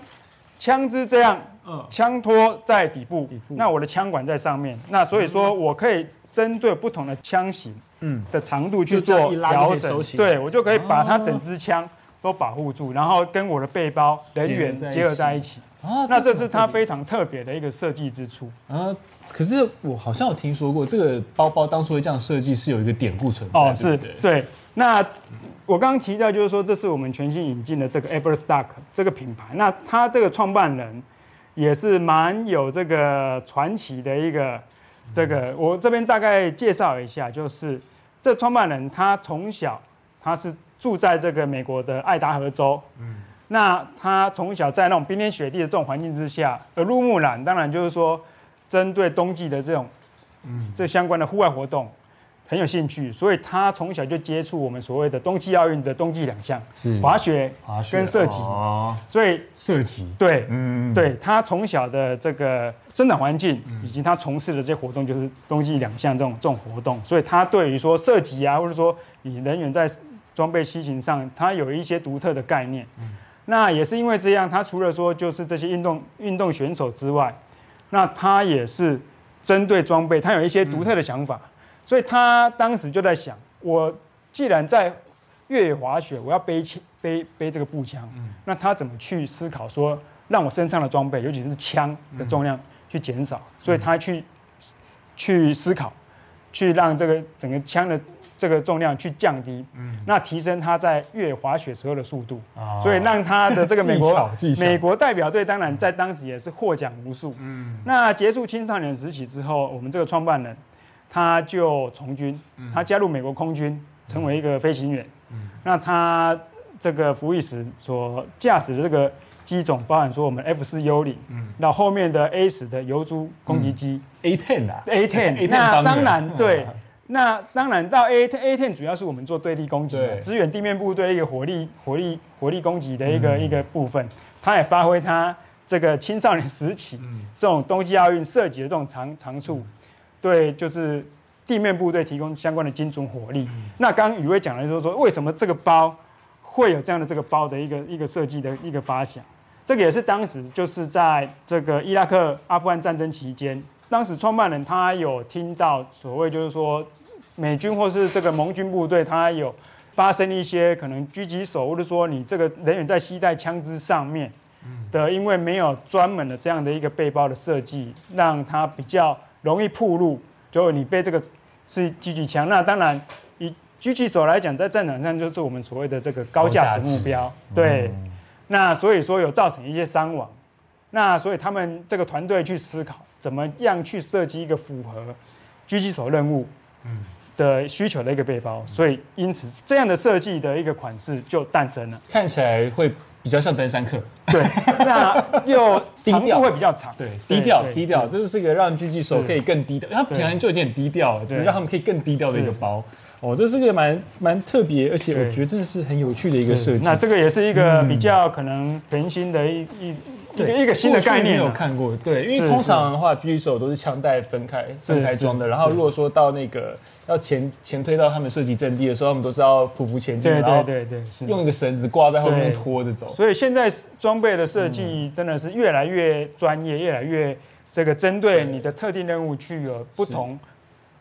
枪支这样。枪托在底部，底部那我的枪管在上面，那所以说我可以针对不同的枪型，嗯，的长度去做调整，对，我就可以把它整支枪都保护住，然后跟我的背包人员结合在一起。啊，那这是它非常特别的一个设计之处。啊，可是我好像有听说过，这个包包当初会这样设计是有一个典故存在。哦，是，对。那我刚刚提到就是说，这是我们全新引进的这个 Eberstack 这个品牌，那它这个创办人。也是蛮有这个传奇的一个，这个我这边大概介绍一下，就是这创办人他从小他是住在这个美国的爱达荷州，嗯，那他从小在那种冰天雪地的这种环境之下，耳濡目染，当然就是说针对冬季的这种，嗯，这相关的户外活动，很有兴趣，所以他从小就接触我们所谓的冬季奥运的冬季两项，是滑雪、滑雪跟射击。哦，所以射击，对，嗯，对他从小的这个生长环境以及他从事的这些活动，就是冬季两项这种这种活动，所以他对于说射击啊，或者说你人员在装备机型上，他有一些独特的概念。嗯那也是因为这样，他除了说就是这些运动运动选手之外，那他也是针对装备，他有一些独特的想法。所以他当时就在想，我既然在越野滑雪，我要背枪背背这个步枪，那他怎么去思考说，让我身上的装备，尤其是枪的重量去减少？所以他去去思考，去让这个整个枪的这个重量去降低，那提升他在越野滑雪时候的速度，所以让他的这个 美国美国代表队当然在当时也是获奖无数。嗯那结束青少年时期之后，我们这个创办人。他就从军，他加入美国空军，成为一个飞行员。那他这个服役时所驾驶的这个机种，包含说我们 F 四幽灵，那后面的 A 十的油猪攻击机，A ten 啊，A ten。那当然。对，那当然到 A A ten 主要是我们做对地攻击，支援地面部队一个火力火力火力攻击的一个一个部分。他也发挥他这个青少年时期这种冬季奥运涉及的这种长长处。对，就是地面部队提供相关的精准火力。那刚刚宇威讲的就是说，为什么这个包会有这样的这个包的一个一个设计的一个发想？这个也是当时就是在这个伊拉克、阿富汗战争期间，当时创办人他有听到所谓就是说美军或是这个盟军部队，他有发生一些可能狙击手或者说你这个人员在携带枪支上面的，因为没有专门的这样的一个背包的设计，让他比较。容易暴露，就你背这个是狙击枪，那当然以狙击手来讲，在战场上就是我们所谓的这个高价值目标，对。那所以说有造成一些伤亡，那所以他们这个团队去思考，怎么样去设计一个符合狙击手任务的需求的一个背包，所以因此这样的设计的一个款式就诞生了，看起来会。比较像登山客，对，那又 长度会比较长，对，低调低调，这是一个让狙击手可以更低调，他平常就已经很低调了，只是让他们可以更低调的一个包。哦，这是个蛮蛮特别，而且我觉得真的是很有趣的一个设计。那这个也是一个比较可能全新的一一一个一个新的概念，没有看过。对，因为通常的话，狙击手都是枪带分开分开装的，然后如果说到那个。要前前推到他们射击阵地的时候，他们都是要匍匐前进，对对对对，用一个绳子挂在后面拖着走。所以现在装备的设计真的是越来越专业，越来越这个针对你的特定任务去有不同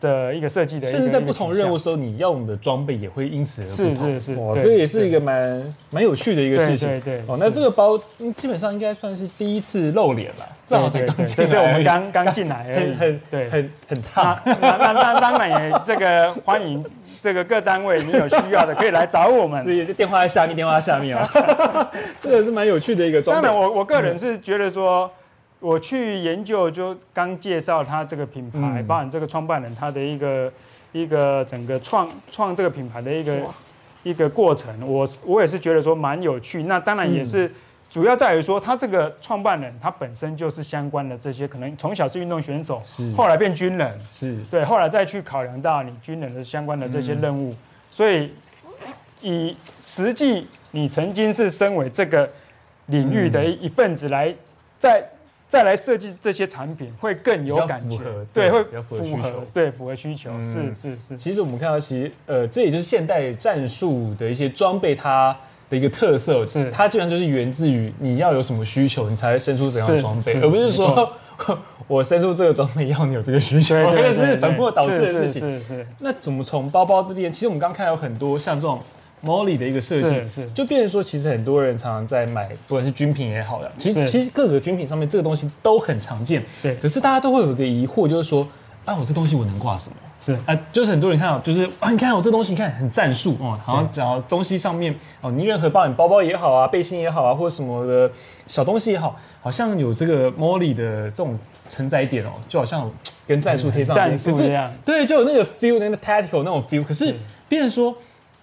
的一个设计的，甚至在不同任务时候，你用的装备也会因此而不同。是是是，哦，这也是一个蛮蛮有趣的一个事情。对对。哦，那这个包基本上应该算是第一次露脸了，正好才刚进来。对，我们刚刚进来很。很对，很很烫。那那那当然也这个欢迎这个各单位，你有需要的可以来找我们。这电话在下面，电话在下面啊。这个是蛮有趣的一个装备。当然，我我个人是觉得说。我去研究，就刚介绍他这个品牌，嗯、包含这个创办人他的一个一个整个创创这个品牌的一个一个过程，我我也是觉得说蛮有趣。那当然也是主要在于说，他这个创办人他本身就是相关的这些，可能从小是运动选手，是。后来变军人，是。对，后来再去考量到你军人的相关的这些任务，嗯、所以以实际你曾经是身为这个领域的一一份子来在。再来设计这些产品会更有感觉，对，会符合需求，对，符合需求，是是是。其实我们看到，其实呃，这也就是现代战术的一些装备，它的一个特色，是它基本上就是源自于你要有什么需求，你才会生出怎样的装备，而不是说 我生出这个装备要你有这个需求，这个是本末倒置的事情。是是。那怎么从包包这边？其实我们刚刚看到有很多像这种。Molly 的一个设计，是就变成说，其实很多人常常在买，不管是军品也好了，其实其实各个军品上面这个东西都很常见，对。可是大家都会有一个疑惑，就是说，啊，我这东西我能挂什么？是啊，就是很多人看到，就是啊，你看我这东西，你看很战术哦，好像只要东西上面哦，你任何包，你包包也好啊，背心也好啊，或者什么的小东西也好，好像有这个 Molly 的这种承载点哦，就好像跟战术贴上战术一样，对，就有那个 feel，那个 tactical 那种 feel。可是变成说。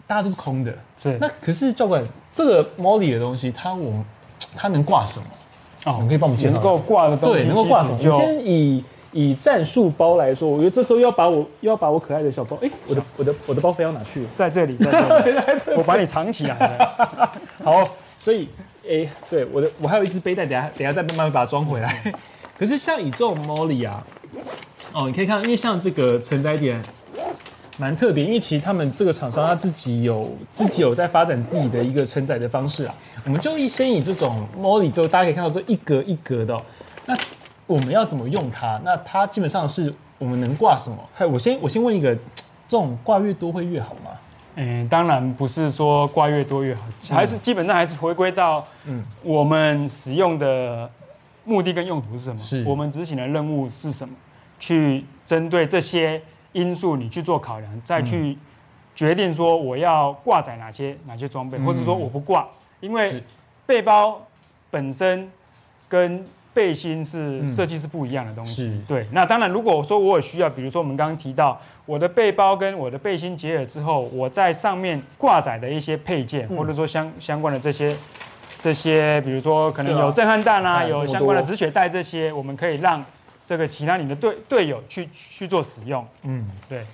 大家都是空的，是那可是教官，这个 Molly 的东西，它我 它能挂什么？哦，你可以帮我们介绍。能够挂的东西，对，能够挂什么？就先以以战术包来说，我觉得这时候要把我要把我可爱的小包，哎、欸，我的我的我的包飞到哪去了？在这里，在这里，我把你藏起来了。好，所以，哎、欸，对，我的我还有一只背带，等下等下再慢慢把它装回来。可是像以这种 Molly 啊，哦，你可以看，因为像这个承载点蛮特别，因为其实他们这个厂商他自己有自己有在发展自己的一个承载的方式啊。我们就一先以这种 Molly 就大家可以看到这一格一格的、喔，那。我们要怎么用它？那它基本上是我们能挂什么？嘿，我先我先问一个，这种挂越多会越好吗？嗯，当然不是说挂越多越好，还是基本上还是回归到嗯，我们使用的目的跟用途是什么？是我们执行的任务是什么？去针对这些因素你去做考量，再去决定说我要挂载哪些哪些装备，或者说我不挂，因为背包本身跟背心是设计是不一样的东西，嗯、对。那当然，如果说我有需要，比如说我们刚刚提到我的背包跟我的背心结合之后，我在上面挂载的一些配件，嗯、或者说相相关的这些这些，比如说可能有震撼弹啊，有相关的止血带这些，我们可以让这个其他你的队队友去去做使用。嗯，对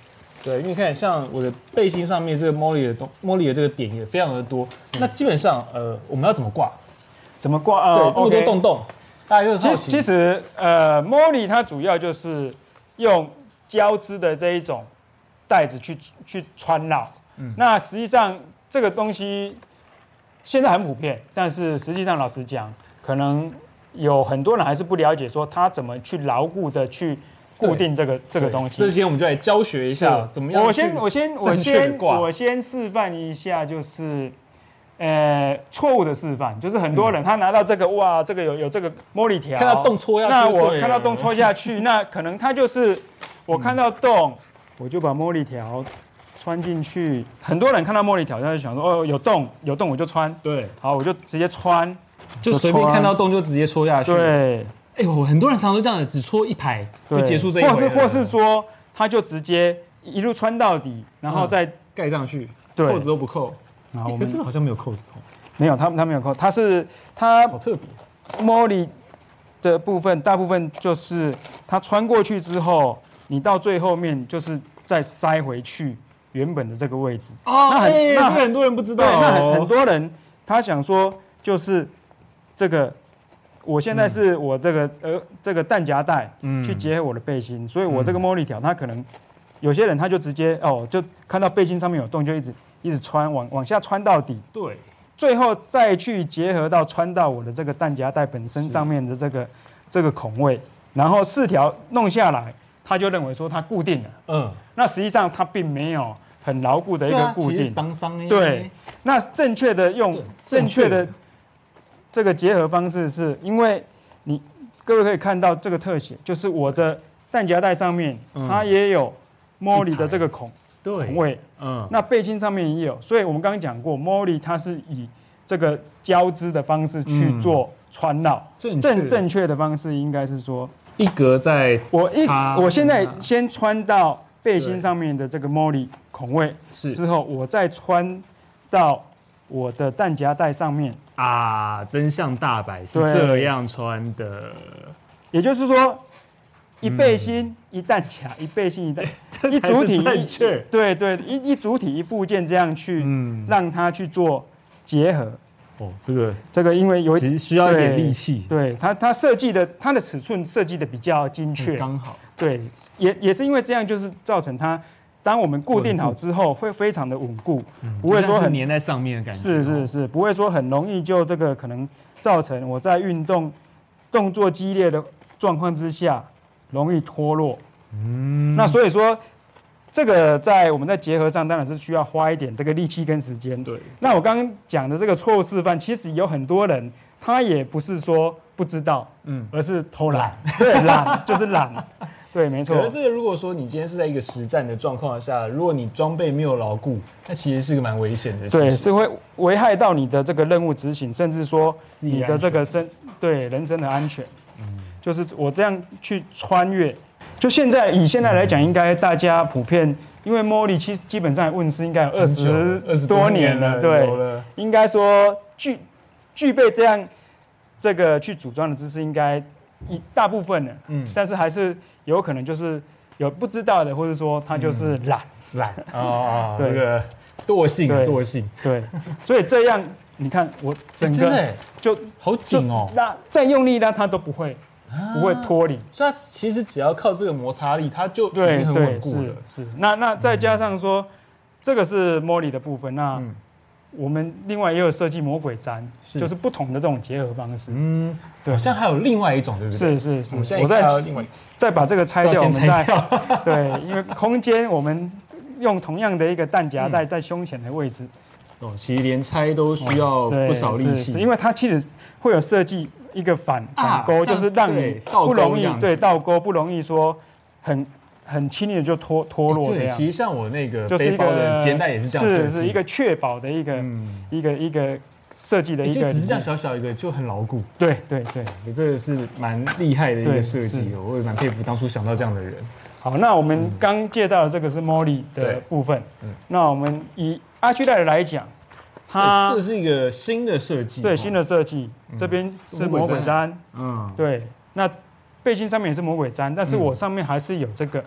对，因为你看像我的背心上面这个 Molly 的东 Molly 的这个点也非常的多。那基本上呃，我们要怎么挂？怎么挂？呃，对，那么多洞洞。大家其实，其实，呃，Molly 它主要就是用胶织的这一种带子去去穿绕。嗯，那实际上这个东西现在很普遍，但是实际上老实讲，可能有很多人还是不了解，说他怎么去牢固的去固定这个这个东西。这些我们就来教学一下，怎么样？我先我先我先我先示范一下，就是。呃，错误的示范就是很多人他拿到这个哇，这个有有这个 MOLLE 条，看到洞戳下去，那我看到洞戳下去，那可能他就是我看到洞，我就把 MOLLE 条穿进去。很多人看到 MOLLE 条，他就想说哦，有洞有洞我就穿，对，好我就直接穿，就随便看到洞就直接戳下去。对，哎呦，很多人常常都这样子，只戳一排就结束这一回，或是或是说他就直接一路穿到底，然后再盖上去，扣子都不扣。然后我们这个好像没有扣子哦，没有，他他没有扣，他是他好特别。MOLLE 的部分大部分就是他穿过去之后，你到最后面就是再塞回去原本的这个位置。哦，那很那很多人不知道，那很很多人他想说就是这个，我现在是我这个呃这个弹夹带去结合我的背心，所以我这个 MOLLE 条，他可能有些人他就直接哦就看到背心上面有洞就一直。一直穿往往下穿到底，对，最后再去结合到穿到我的这个弹夹带本身上面的这个这个孔位，然后四条弄下来，他就认为说它固定了。嗯，那实际上它并没有很牢固的一个固定。对，那正确的用正确。的这个结合方式，是因为你各位可以看到这个特写，就是我的弹夹带上面它也有 Molly 的这个孔。孔，位，嗯，那背心上面也有，所以我们刚刚讲过，Molly 它是以这个交织的方式去做穿绕，正正正确的方式应该是说一格在我一我现在先穿到背心上面的这个 Molly 孔位，是。之后我再穿到我的弹夹带上面啊，真相大白是这样穿的，也就是说。一背心一弹卡，一背心一弹，一主体一对对一一主体一附件这样去，嗯让它去做结合。哦，这个这个因为有其实需要一点力气，对它它设计的它的尺寸设计的比较精确，刚好。对，也也是因为这样，就是造成它当我们固定好之后会非常的稳固，不会说很粘在上面的感觉。是是是，不会说很容易就这个可能造成我在运动动作激烈的状况之下。容易脱落，嗯，那所以说，这个在我们在结合上当然是需要花一点这个力气跟时间。对，那我刚刚讲的这个错误示范，其实有很多人他也不是说不知道，嗯，而是偷懒，对，懒就是懒，对，没错。可是这个如果说你今天是在一个实战的状况下，如果你装备没有牢固，那其实是个蛮危险的事情，对，是会危害到你的这个任务执行，甚至说你的这个身对人身的安全。嗯就是我这样去穿越，就现在以现在来讲，应该大家普遍，因为 MOLLE 其实基本上问世应该有二十二十多年了，对，应该说具具备这样这个去组装的知识，应该一大部分的，嗯，但是还是有可能就是有不知道的，或者说他就是懒。懒 哦，对。这个惰性惰性，对，所以这样你看我整个就好紧哦。那再用力拉它都不会不会脱离。所以它其实只要靠这个摩擦力，它就已对经很稳固了。是是。那那再加上说，这个是 Moly 的部分，那嗯我们另外也有设计魔鬼毡，就是不同的这种结合方式。嗯，对。好像还有另外一种，对不对？是是是。我现在我再再把这个拆掉，我们再。对，因为空间我们用同样的一个弹夹带在胸前的位置，哦，其实连拆都需要不少力是气，因为它其实会有设计一个反啊反钩，就是让你不容易对倒钩，不容易说很很轻易的就脱脱落这，样。其实像我那个就是一背包的个肩带也是这样设计，是是一个确保的一个、嗯，一个一个设计的一个就只是这样小小一个就很牢固，对对对。你这个是蛮厉害的一个设计我也蛮佩服当初想到这样的人。好，那我们刚介绍的这个是 Molly 的部分。嗯。那我们以 Arc'light 来讲，它这是一个新的设计，对新的设计，这边是魔鬼毡，嗯，对，那背心上面也是魔鬼毡，但是我上面还是有这个嗯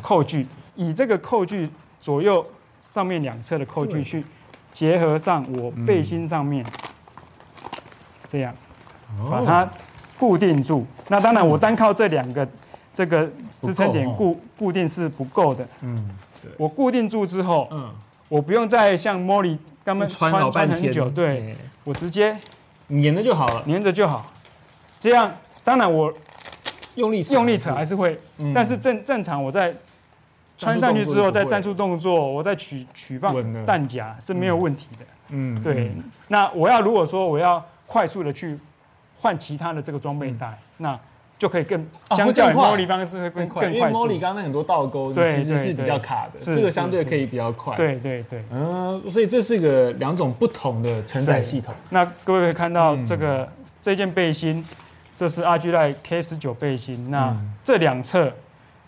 扣具，以这个扣具左右上面两侧的扣具去结合上我背心上面，这样把哦它固定住。那当然，我单靠这两个这个支撑点固固定是不够的。嗯我固定住之后，嗯，我不用再像 Moly 刚刚穿老半天，很久，对，我直接粘着就好了，粘着就好。这样，当然我用力用力扯还是会，嗯。但是正正常我在穿上去之后，在战术动作，我在取取放弹夹是没有问题的。嗯，对，那我要如果说我要快速的去换其他的这个装备带，那就可以更哦相较于会更快。Moly 方式会更更快，因为更快 Moly。刚刚那很多倒钩对其实是比较卡的，是这个相对可以比较快。，对对对。嗯，所以这是个两种不同的承载系统。那各位可以看到嗯。这个这件背心，这是 Arc'light K 十九背心。那嗯这两侧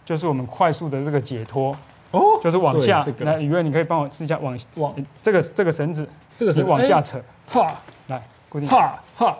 就是我们快速的这个解脱，哦，就是往下。对这个来，宇文，你可以帮我试一下往往这个这个绳子，你这个是往下扯，哈来固定，哈哈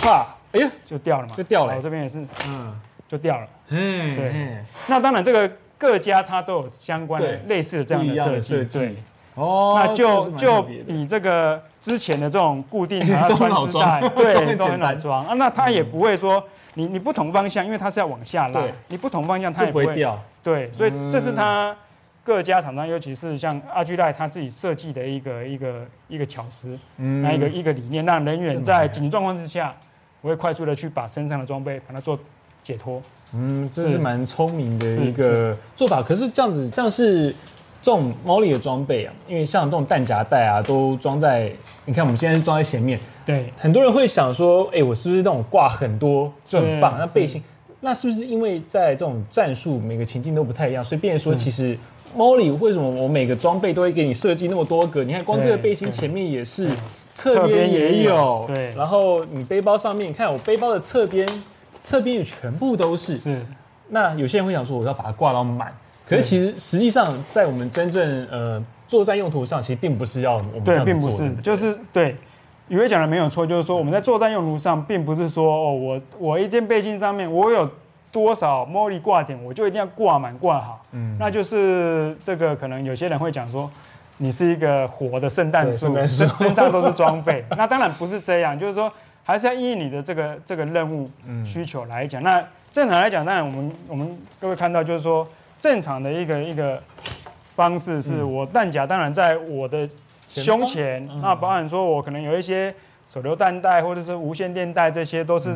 哈，哎呀，就掉了嘛。就掉了我这边也是嗯，就掉了。嗯，对那当然，这个各家它都有相关的类似的这样的的设计。设计对，哦，那就就特别的。以这个之前的这种固定然后中穿装 对，很都很简单。好装。啊。那它也不会说你你不同方向，因为它是要往下拉对，你不同方向它也不会掉。对，所以嗯。这是它各家厂商，尤其是像 Arc'light 它自己设计的一个一个一个巧思，嗯。那一个一个理念，让人员在紧急状况之下，我会快速的去把身上的装备把它做解脱。嗯，这是是。蛮聪明的一个做法。可是这样子，像是这种 Moly 的装备啊，因为像这种弹夹带啊，都装在，你看我们现在是装在前面，对，很多人会想说，哎、我是不是那种挂很多就很棒？是那背心，那是不是因为在这种战术每个情境都不太一样，所以变成说其实 Moly 为什么我每个装备都会给你设计那么多个？你看光这个背心前面也是对，侧边也有，侧边也有对然后你背包上面，你看我背包的侧边，侧边也全部都是。是那有些人会想说，我要把它挂到满，可是其实实际上在我们真正呃作战用途上，其实并不是要我们对，并不是就是对。宇威讲的没有错，就是说我们在作战用途上，并不是说哦，我我一件背心上面我有多少 Moly 挂点，我就一定要挂满挂好。嗯那就是这个可能有些人会讲说，你是一个活的圣诞树，身身上都是装备。那当然不是这样，就是说还是要依你的这个这个任务嗯需求来讲。那正常来讲，当然我们我们各位看到就是说正常的一个一个方式是嗯。我弹夹，当然在我的胸前，嗯。那包含说我可能有一些手榴弹带或者是无线电带，这些都是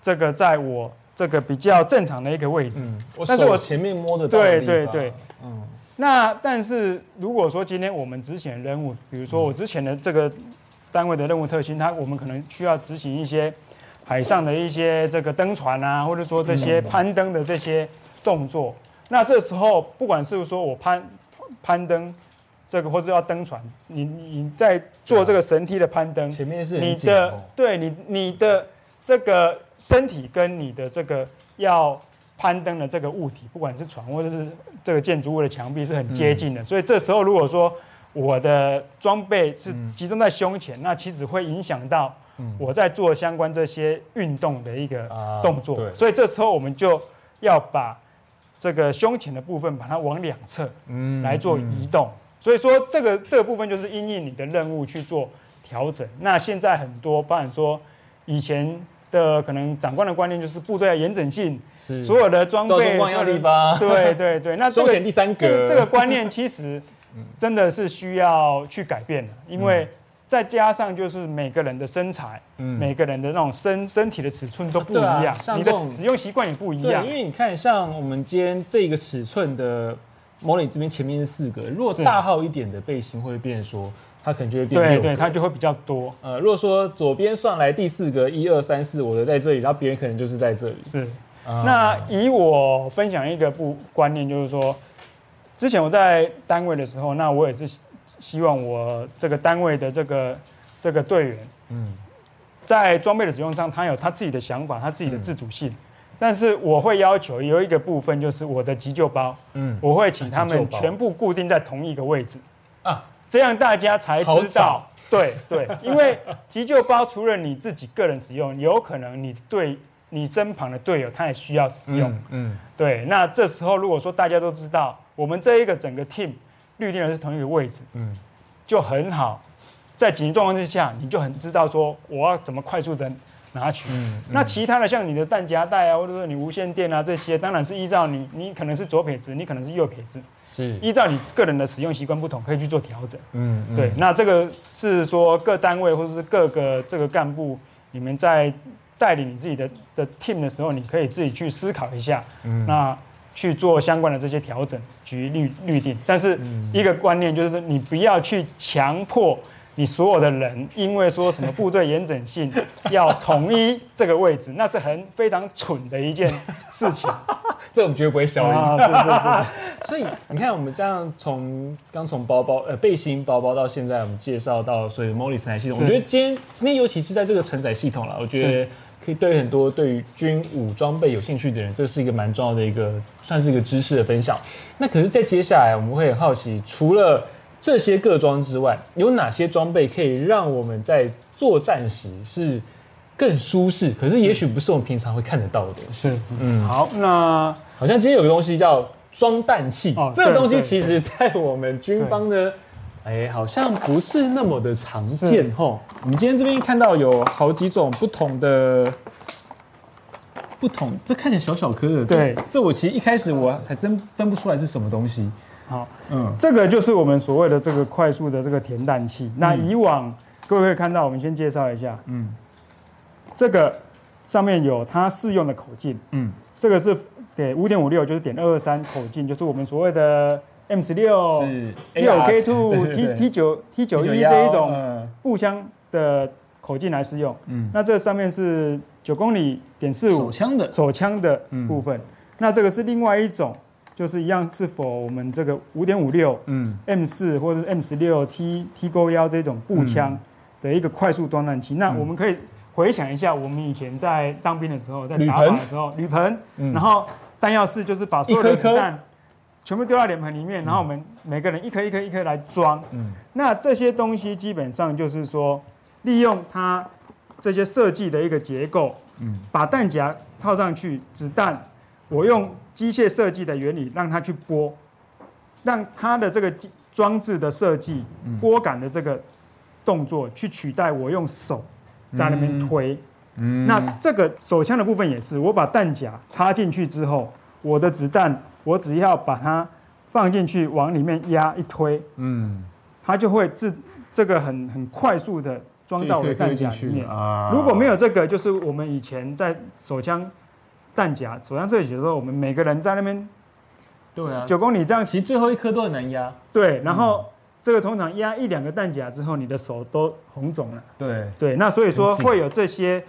这个在我这个比较正常的一个位置。但是我手前面摸得到的对对对，嗯。那但是如果说今天我们执行任务，比如说我之前的这个单位的任务特性，它我们可能需要执行一些海上的一些这个登船啊，或者说这些攀登的这些动作。那这时候不管是说我攀攀登这个，或者要登船，你你在做这个绳梯的攀登，前面是你的哦对你你的这个身体跟你的这个要攀登的这个物体，不管是船或者是这个建筑物的墙壁是很接近的，所以这时候如果说我的装备是集中在胸前，那其实会影响到我在做相关这些运动的一个动作。所以这时候我们就要把这个胸前的部分把它往两侧来做移动。所以说这个这个部分就是因应你的任务去做调整。那现在很多，包含说以前。的可能长官的观念就是部队的严整性，是所有的装备要立吧？对对对，那这个第三个这个观念其实真的是需要去改变的，因为再加上就是每个人的身材，嗯，每个人的那种身身体的尺寸都不一样，你的使用习惯也不一样。因为你看，像我们今天这个尺寸的 Molly 这边前面是四个，如果大号一点的背心会变说。它可能就会变对对，它就会比较多。呃，如果说左边算来第四个一二三四，我的在这里，然后别人可能就是在这里。是，那以我分享一个不观念，就是说，之前我在单位的时候，那我也是希望我这个单位的这个这个队员，嗯，在装备的使用上，他有他自己的想法，他自己的自主性。但是我会要求有一个部分，就是我的急救包，嗯，我会请他们全部固定在同一个位置啊。这样大家才知道，对对，因为急救包除了你自己个人使用，有可能你对你身旁的队友他也需要使用，嗯，嗯对。那这时候如果说大家都知道，我们这一个整个 team 预定的是同一个位置，嗯，就很好，在紧急状况之下，你就很知道说我要怎么快速的拿取。嗯，那其他的像你的弹夹带啊，或者说你无线电啊这些，当然是依照你，你可能是左撇子，你可能是右撇子。是依照你个人的使用习惯不同，可以去做调整。嗯，嗯，对。那这个是说各单位或者是各个这个干部，你们在带领你自己的的 team 的时候，你可以自己去思考一下。嗯。那去做相关的这些调整，举例预定。但是一个观念就是，你不要去强迫你所有的人，因为说什么部队严整性 要统一这个位置，那是很非常蠢的一件事情。这我们绝对不会消音。啊，是是是。所以你看，我们这样从刚从包包呃背心包包到现在，我们介绍到所以 Molly 承载系统，我觉得今天今天尤其是在这个承载系统了，我觉得可以对很多对于军武装备有兴趣的人，这是一个蛮重要的一个算是一个知识的分享。那可是，在接下来我们会很好奇，除了这些各装之外，有哪些装备可以让我们在作战时是更舒适？可是也许不是我们平常会看得到的东西。是，嗯，好，那好像今天有个东西叫。装弹器，哦、这个东西其实，在我们军方呢，哎，好像不是那么的常见吼。我们今天这边看到有好几种不同的，不同，这看起来小小颗的，对这，这我其实一开始我还真分不出来是什么东西。好，嗯，这个就是我们所谓的这个快速的这个填弹器。那以往各位可以看到，我们先介绍一下，嗯，这个上面有它适用的口径，嗯，这个是。对，五点五六就是点二二三口径，就是我们所谓的 M 十六、六 K two、T T 九、T 九一这一种步枪的口径来适用。嗯，那这上面是九公里点四五手枪的。手枪的部分。嗯、那这个是另外一种，就是一样是否我们这个五点五六、嗯。M 四或者是 M 十六 T T 勾幺这种步枪的一个快速装弹器。嗯、那我们可以回想一下，我们以前在当兵的时候，在打靶的时候，铝盆，嗯、然后。弹药室就是把所有的子弹全部丢到脸盆里面，然后我们每个人一颗一颗一颗来装。嗯，那这些东西基本上就是说，利用它这些设计的一个结构，嗯，把弹夹套上去，子弹我用机械设计的原理让它去拨，让它的这个装置的设计拨杆的这个动作去取代我用手在那边推。嗯，那这个手枪的部分也是，我把弹夹插进去之后，我的子弹我只要把它放进去，往里面压一推，嗯，它就会自这个很很快速的装到我的弹夹里面。啊，如果没有这个，就是我们以前在手枪弹夹手枪设计的时候，我们每个人在那边，对啊，九公里这样，其实最后一颗都很难压。对，然后这个通常压一两个弹夹之后，你的手都红肿了。对对，那所以说会有这些。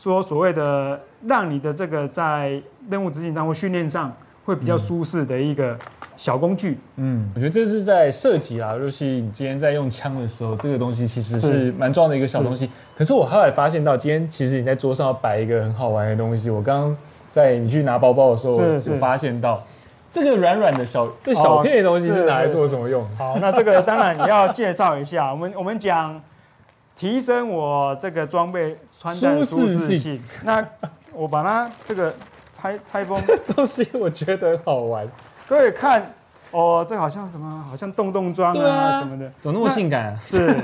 说所谓的让你的这个在任务执行上或训练上会比较舒适的一个小工具，嗯，我觉得这是在射击啊，尤其你今天在用枪的时候，这个东西其实是蛮重要的一个小东西。可是我后来发现到，今天其实你在桌上要摆一个很好玩的东西。我刚刚在你去拿包包的时候，就发现到这个软软的小这小片的东西是拿来做什么用？好，那这个当然你要介绍一下。我们我们讲。提升我这个装备穿戴舒适性。那我把它这个拆拆封，东西我觉得好玩。各位看，哦，这好像什么？好像洞洞装啊，啊什么的，怎么那么性感啊？是。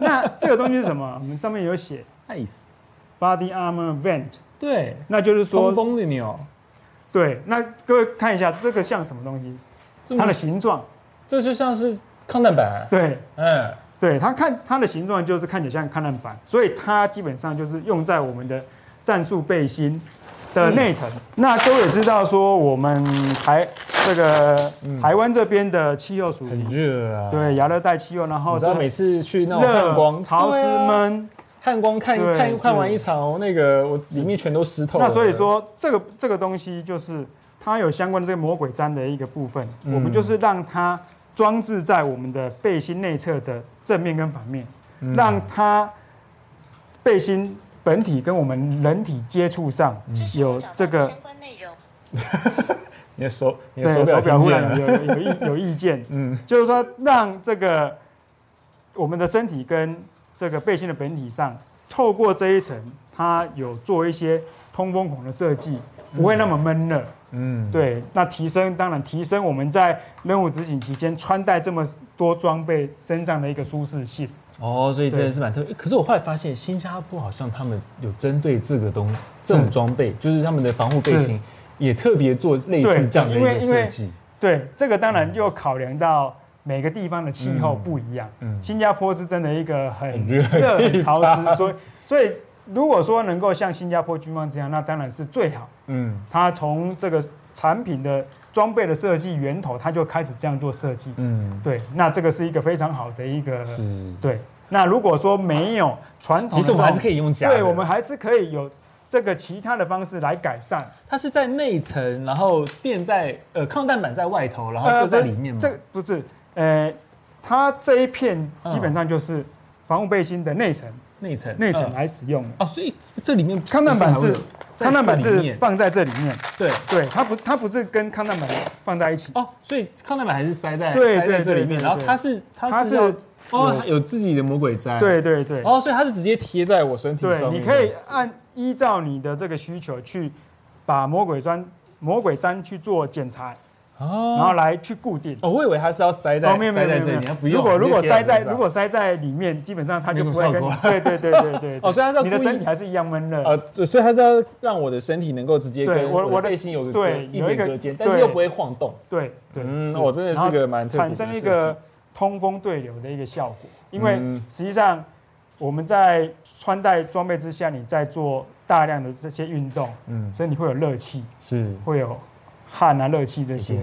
那这个东西是什么？我们上面有写，Ice，Body Armor Vent。对，那就是说通风的钮。对，那各位看一下这个像什么东西？它的形状，这就像是抗弹板。对，嗯，对，它看它的形状就是看起来像抗弹板，所以它基本上就是用在我们的战术背心的内层。嗯、那各位也知道说，我们台这个台湾这边的气候属于很热啊，对，亚热带气候，然后知道每次去那种热光潮湿闷。汉光看看看完一场，哦那个我里面全都湿透了。那所以说，这个这个东西就是它有相关的这个魔鬼毡的一个部分，嗯、我们就是让它装置在我们的背心内侧的正面跟反面，嗯、让它背心本体跟我们人体接触上有这个相关内容。你的手，你的手表忽然有有意有意见，嗯，就是说让这个我们的身体跟这个背心的本体上，透过这一层，它有做一些通风孔的设计，不会那么闷热。嗯，对。那提升当然提升我们在任务执行期间穿戴这么多装备身上的一个舒适性。哦，所以真的是蛮特别。可是我后来发现，新加坡好像他们有针对这个东这种装备，就是他们的防护背心也特别做类似这样的一个设计。对，这个当然又考量到。每个地方的气候不一样，嗯，新加坡是真的一个很热、很潮湿，所以所以如果说能够像新加坡军方这样，那当然是最好。嗯，他从这个产品的装备的设计源头，它就开始这样做设计。嗯，对，那这个是一个非常好的一个，是，对。那如果说没有传统，其实我们还是可以用假的，对，我们还是可以有这个其他的方式来改善。它是在内层，然后垫在呃抗弹板在外头，然后就在里面吗？这个不是。呃，它这一片基本上就是防护背心的内层，内层内层来使用的。哦，所以这里面抗弹板是抗弹板是放在这里面，对。对，它不它不是跟抗弹板放在一起。哦，所以抗弹板还是塞在塞在这里面，然后它是它是哦有自己的魔鬼毡，对对对，哦，所以它是直接贴在我身体上，对，你可以按依照你的这个需求去把魔鬼毡魔鬼毡去做剪裁。哦，然后来去固定。哦，我以为它是要塞在塞在这里面，不用。如果如果塞在如果塞在里面，基本上它就不会跟。对对对对 对。哦，所以它是要你的身体还是一样闷热。呃，所以它是要让我的身体能够直接跟我的内心有个一点隔间，但是又不会晃动。对对。嗯，我真的是个蛮产生一个通风对流的一个效果。因为实际上我们在穿戴装备之下，你在做大量的这些运动，嗯，所以你会有热气，是会有。汗啊，热气这些，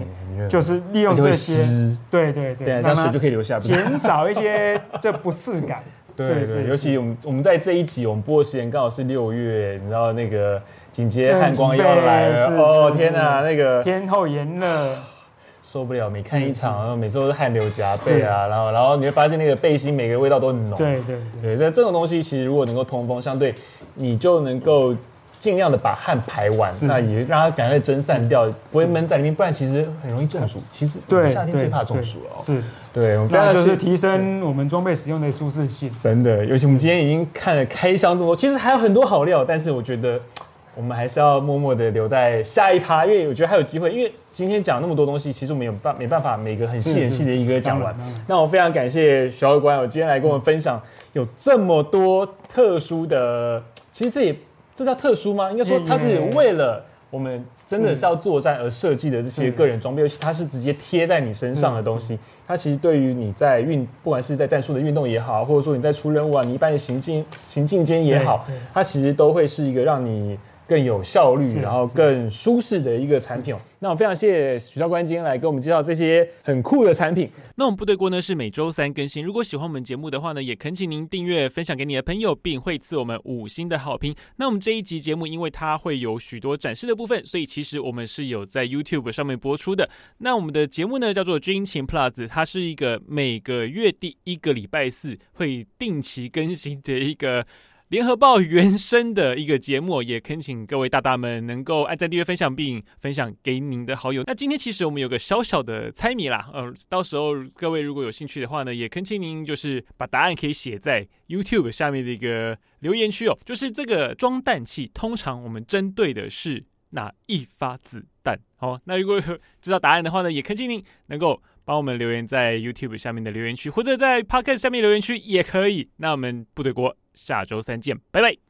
就是利用这些，对对对，这样水就可以留下，减少一些这不适感。对对，尤其我们我们在这一集我们播的时间刚好是六月，你知道那个紧接汉光要来了，哦天哪，那个天后炎热，受不了，每看一场，然后每次都是汗流浃背啊，然后然后你会发现那个背心每个味道都很浓。对对对，这这种东西其实如果能够通风，相对你就能够。尽量的把汗排完，那也让它赶快蒸散掉，不会闷在里面，不然其实很容易中暑。其实对夏天最怕中暑了哦。是，对，我们这就是提升我们装备使用的舒适性。真的，尤其我们今天已经看了开箱这么多，其实还有很多好料，但是我觉得我们还是要默默的留在下一趴，因为我觉得还有机会。因为今天讲那么多东西，其实我们有办没办法每个很细很细的一个讲完。那我非常感谢徐教官，我今天来跟我们分享有这么多特殊的，其实这也。这叫特殊吗？应该说它是为了我们真的是要作战而设计的这些个人装备，尤其它是直接贴在你身上的东西。它其实对于你在运，不管是在战术的运动也好，或者说你在出任务啊，你一般的行进行进间也好，它其实都会是一个让你。更有效率，然后更舒适的一个产品。那我非常谢谢许教官今天来给我们介绍这些很酷的产品。那我们部队锅呢是每周三更新。如果喜欢我们节目的话呢，也恳请您订阅、分享给你的朋友，并会赐我们五星的好评。那我们这一集节目，因为它会有许多展示的部分，所以其实我们是有在 YouTube 上面播出的。那我们的节目呢叫做军情 Plus，它是一个每个月第一个礼拜四会定期更新的一个。联合报原生的一个节目，也恳请各位大大们能够按赞、订阅、分享，并分享给您的好友。那今天其实我们有个小小的猜谜啦，呃，到时候各位如果有兴趣的话呢，也恳请您就是把答案可以写在 YouTube 下面的一个留言区哦。就是这个装弹器，通常我们针对的是哪一发子弹？好，那如果知道答案的话呢，也恳请您能够。帮我们留言在 YouTube 下面的留言区，或者在 Podcast 下面留言区也可以。那我们部队锅下周三见，拜拜。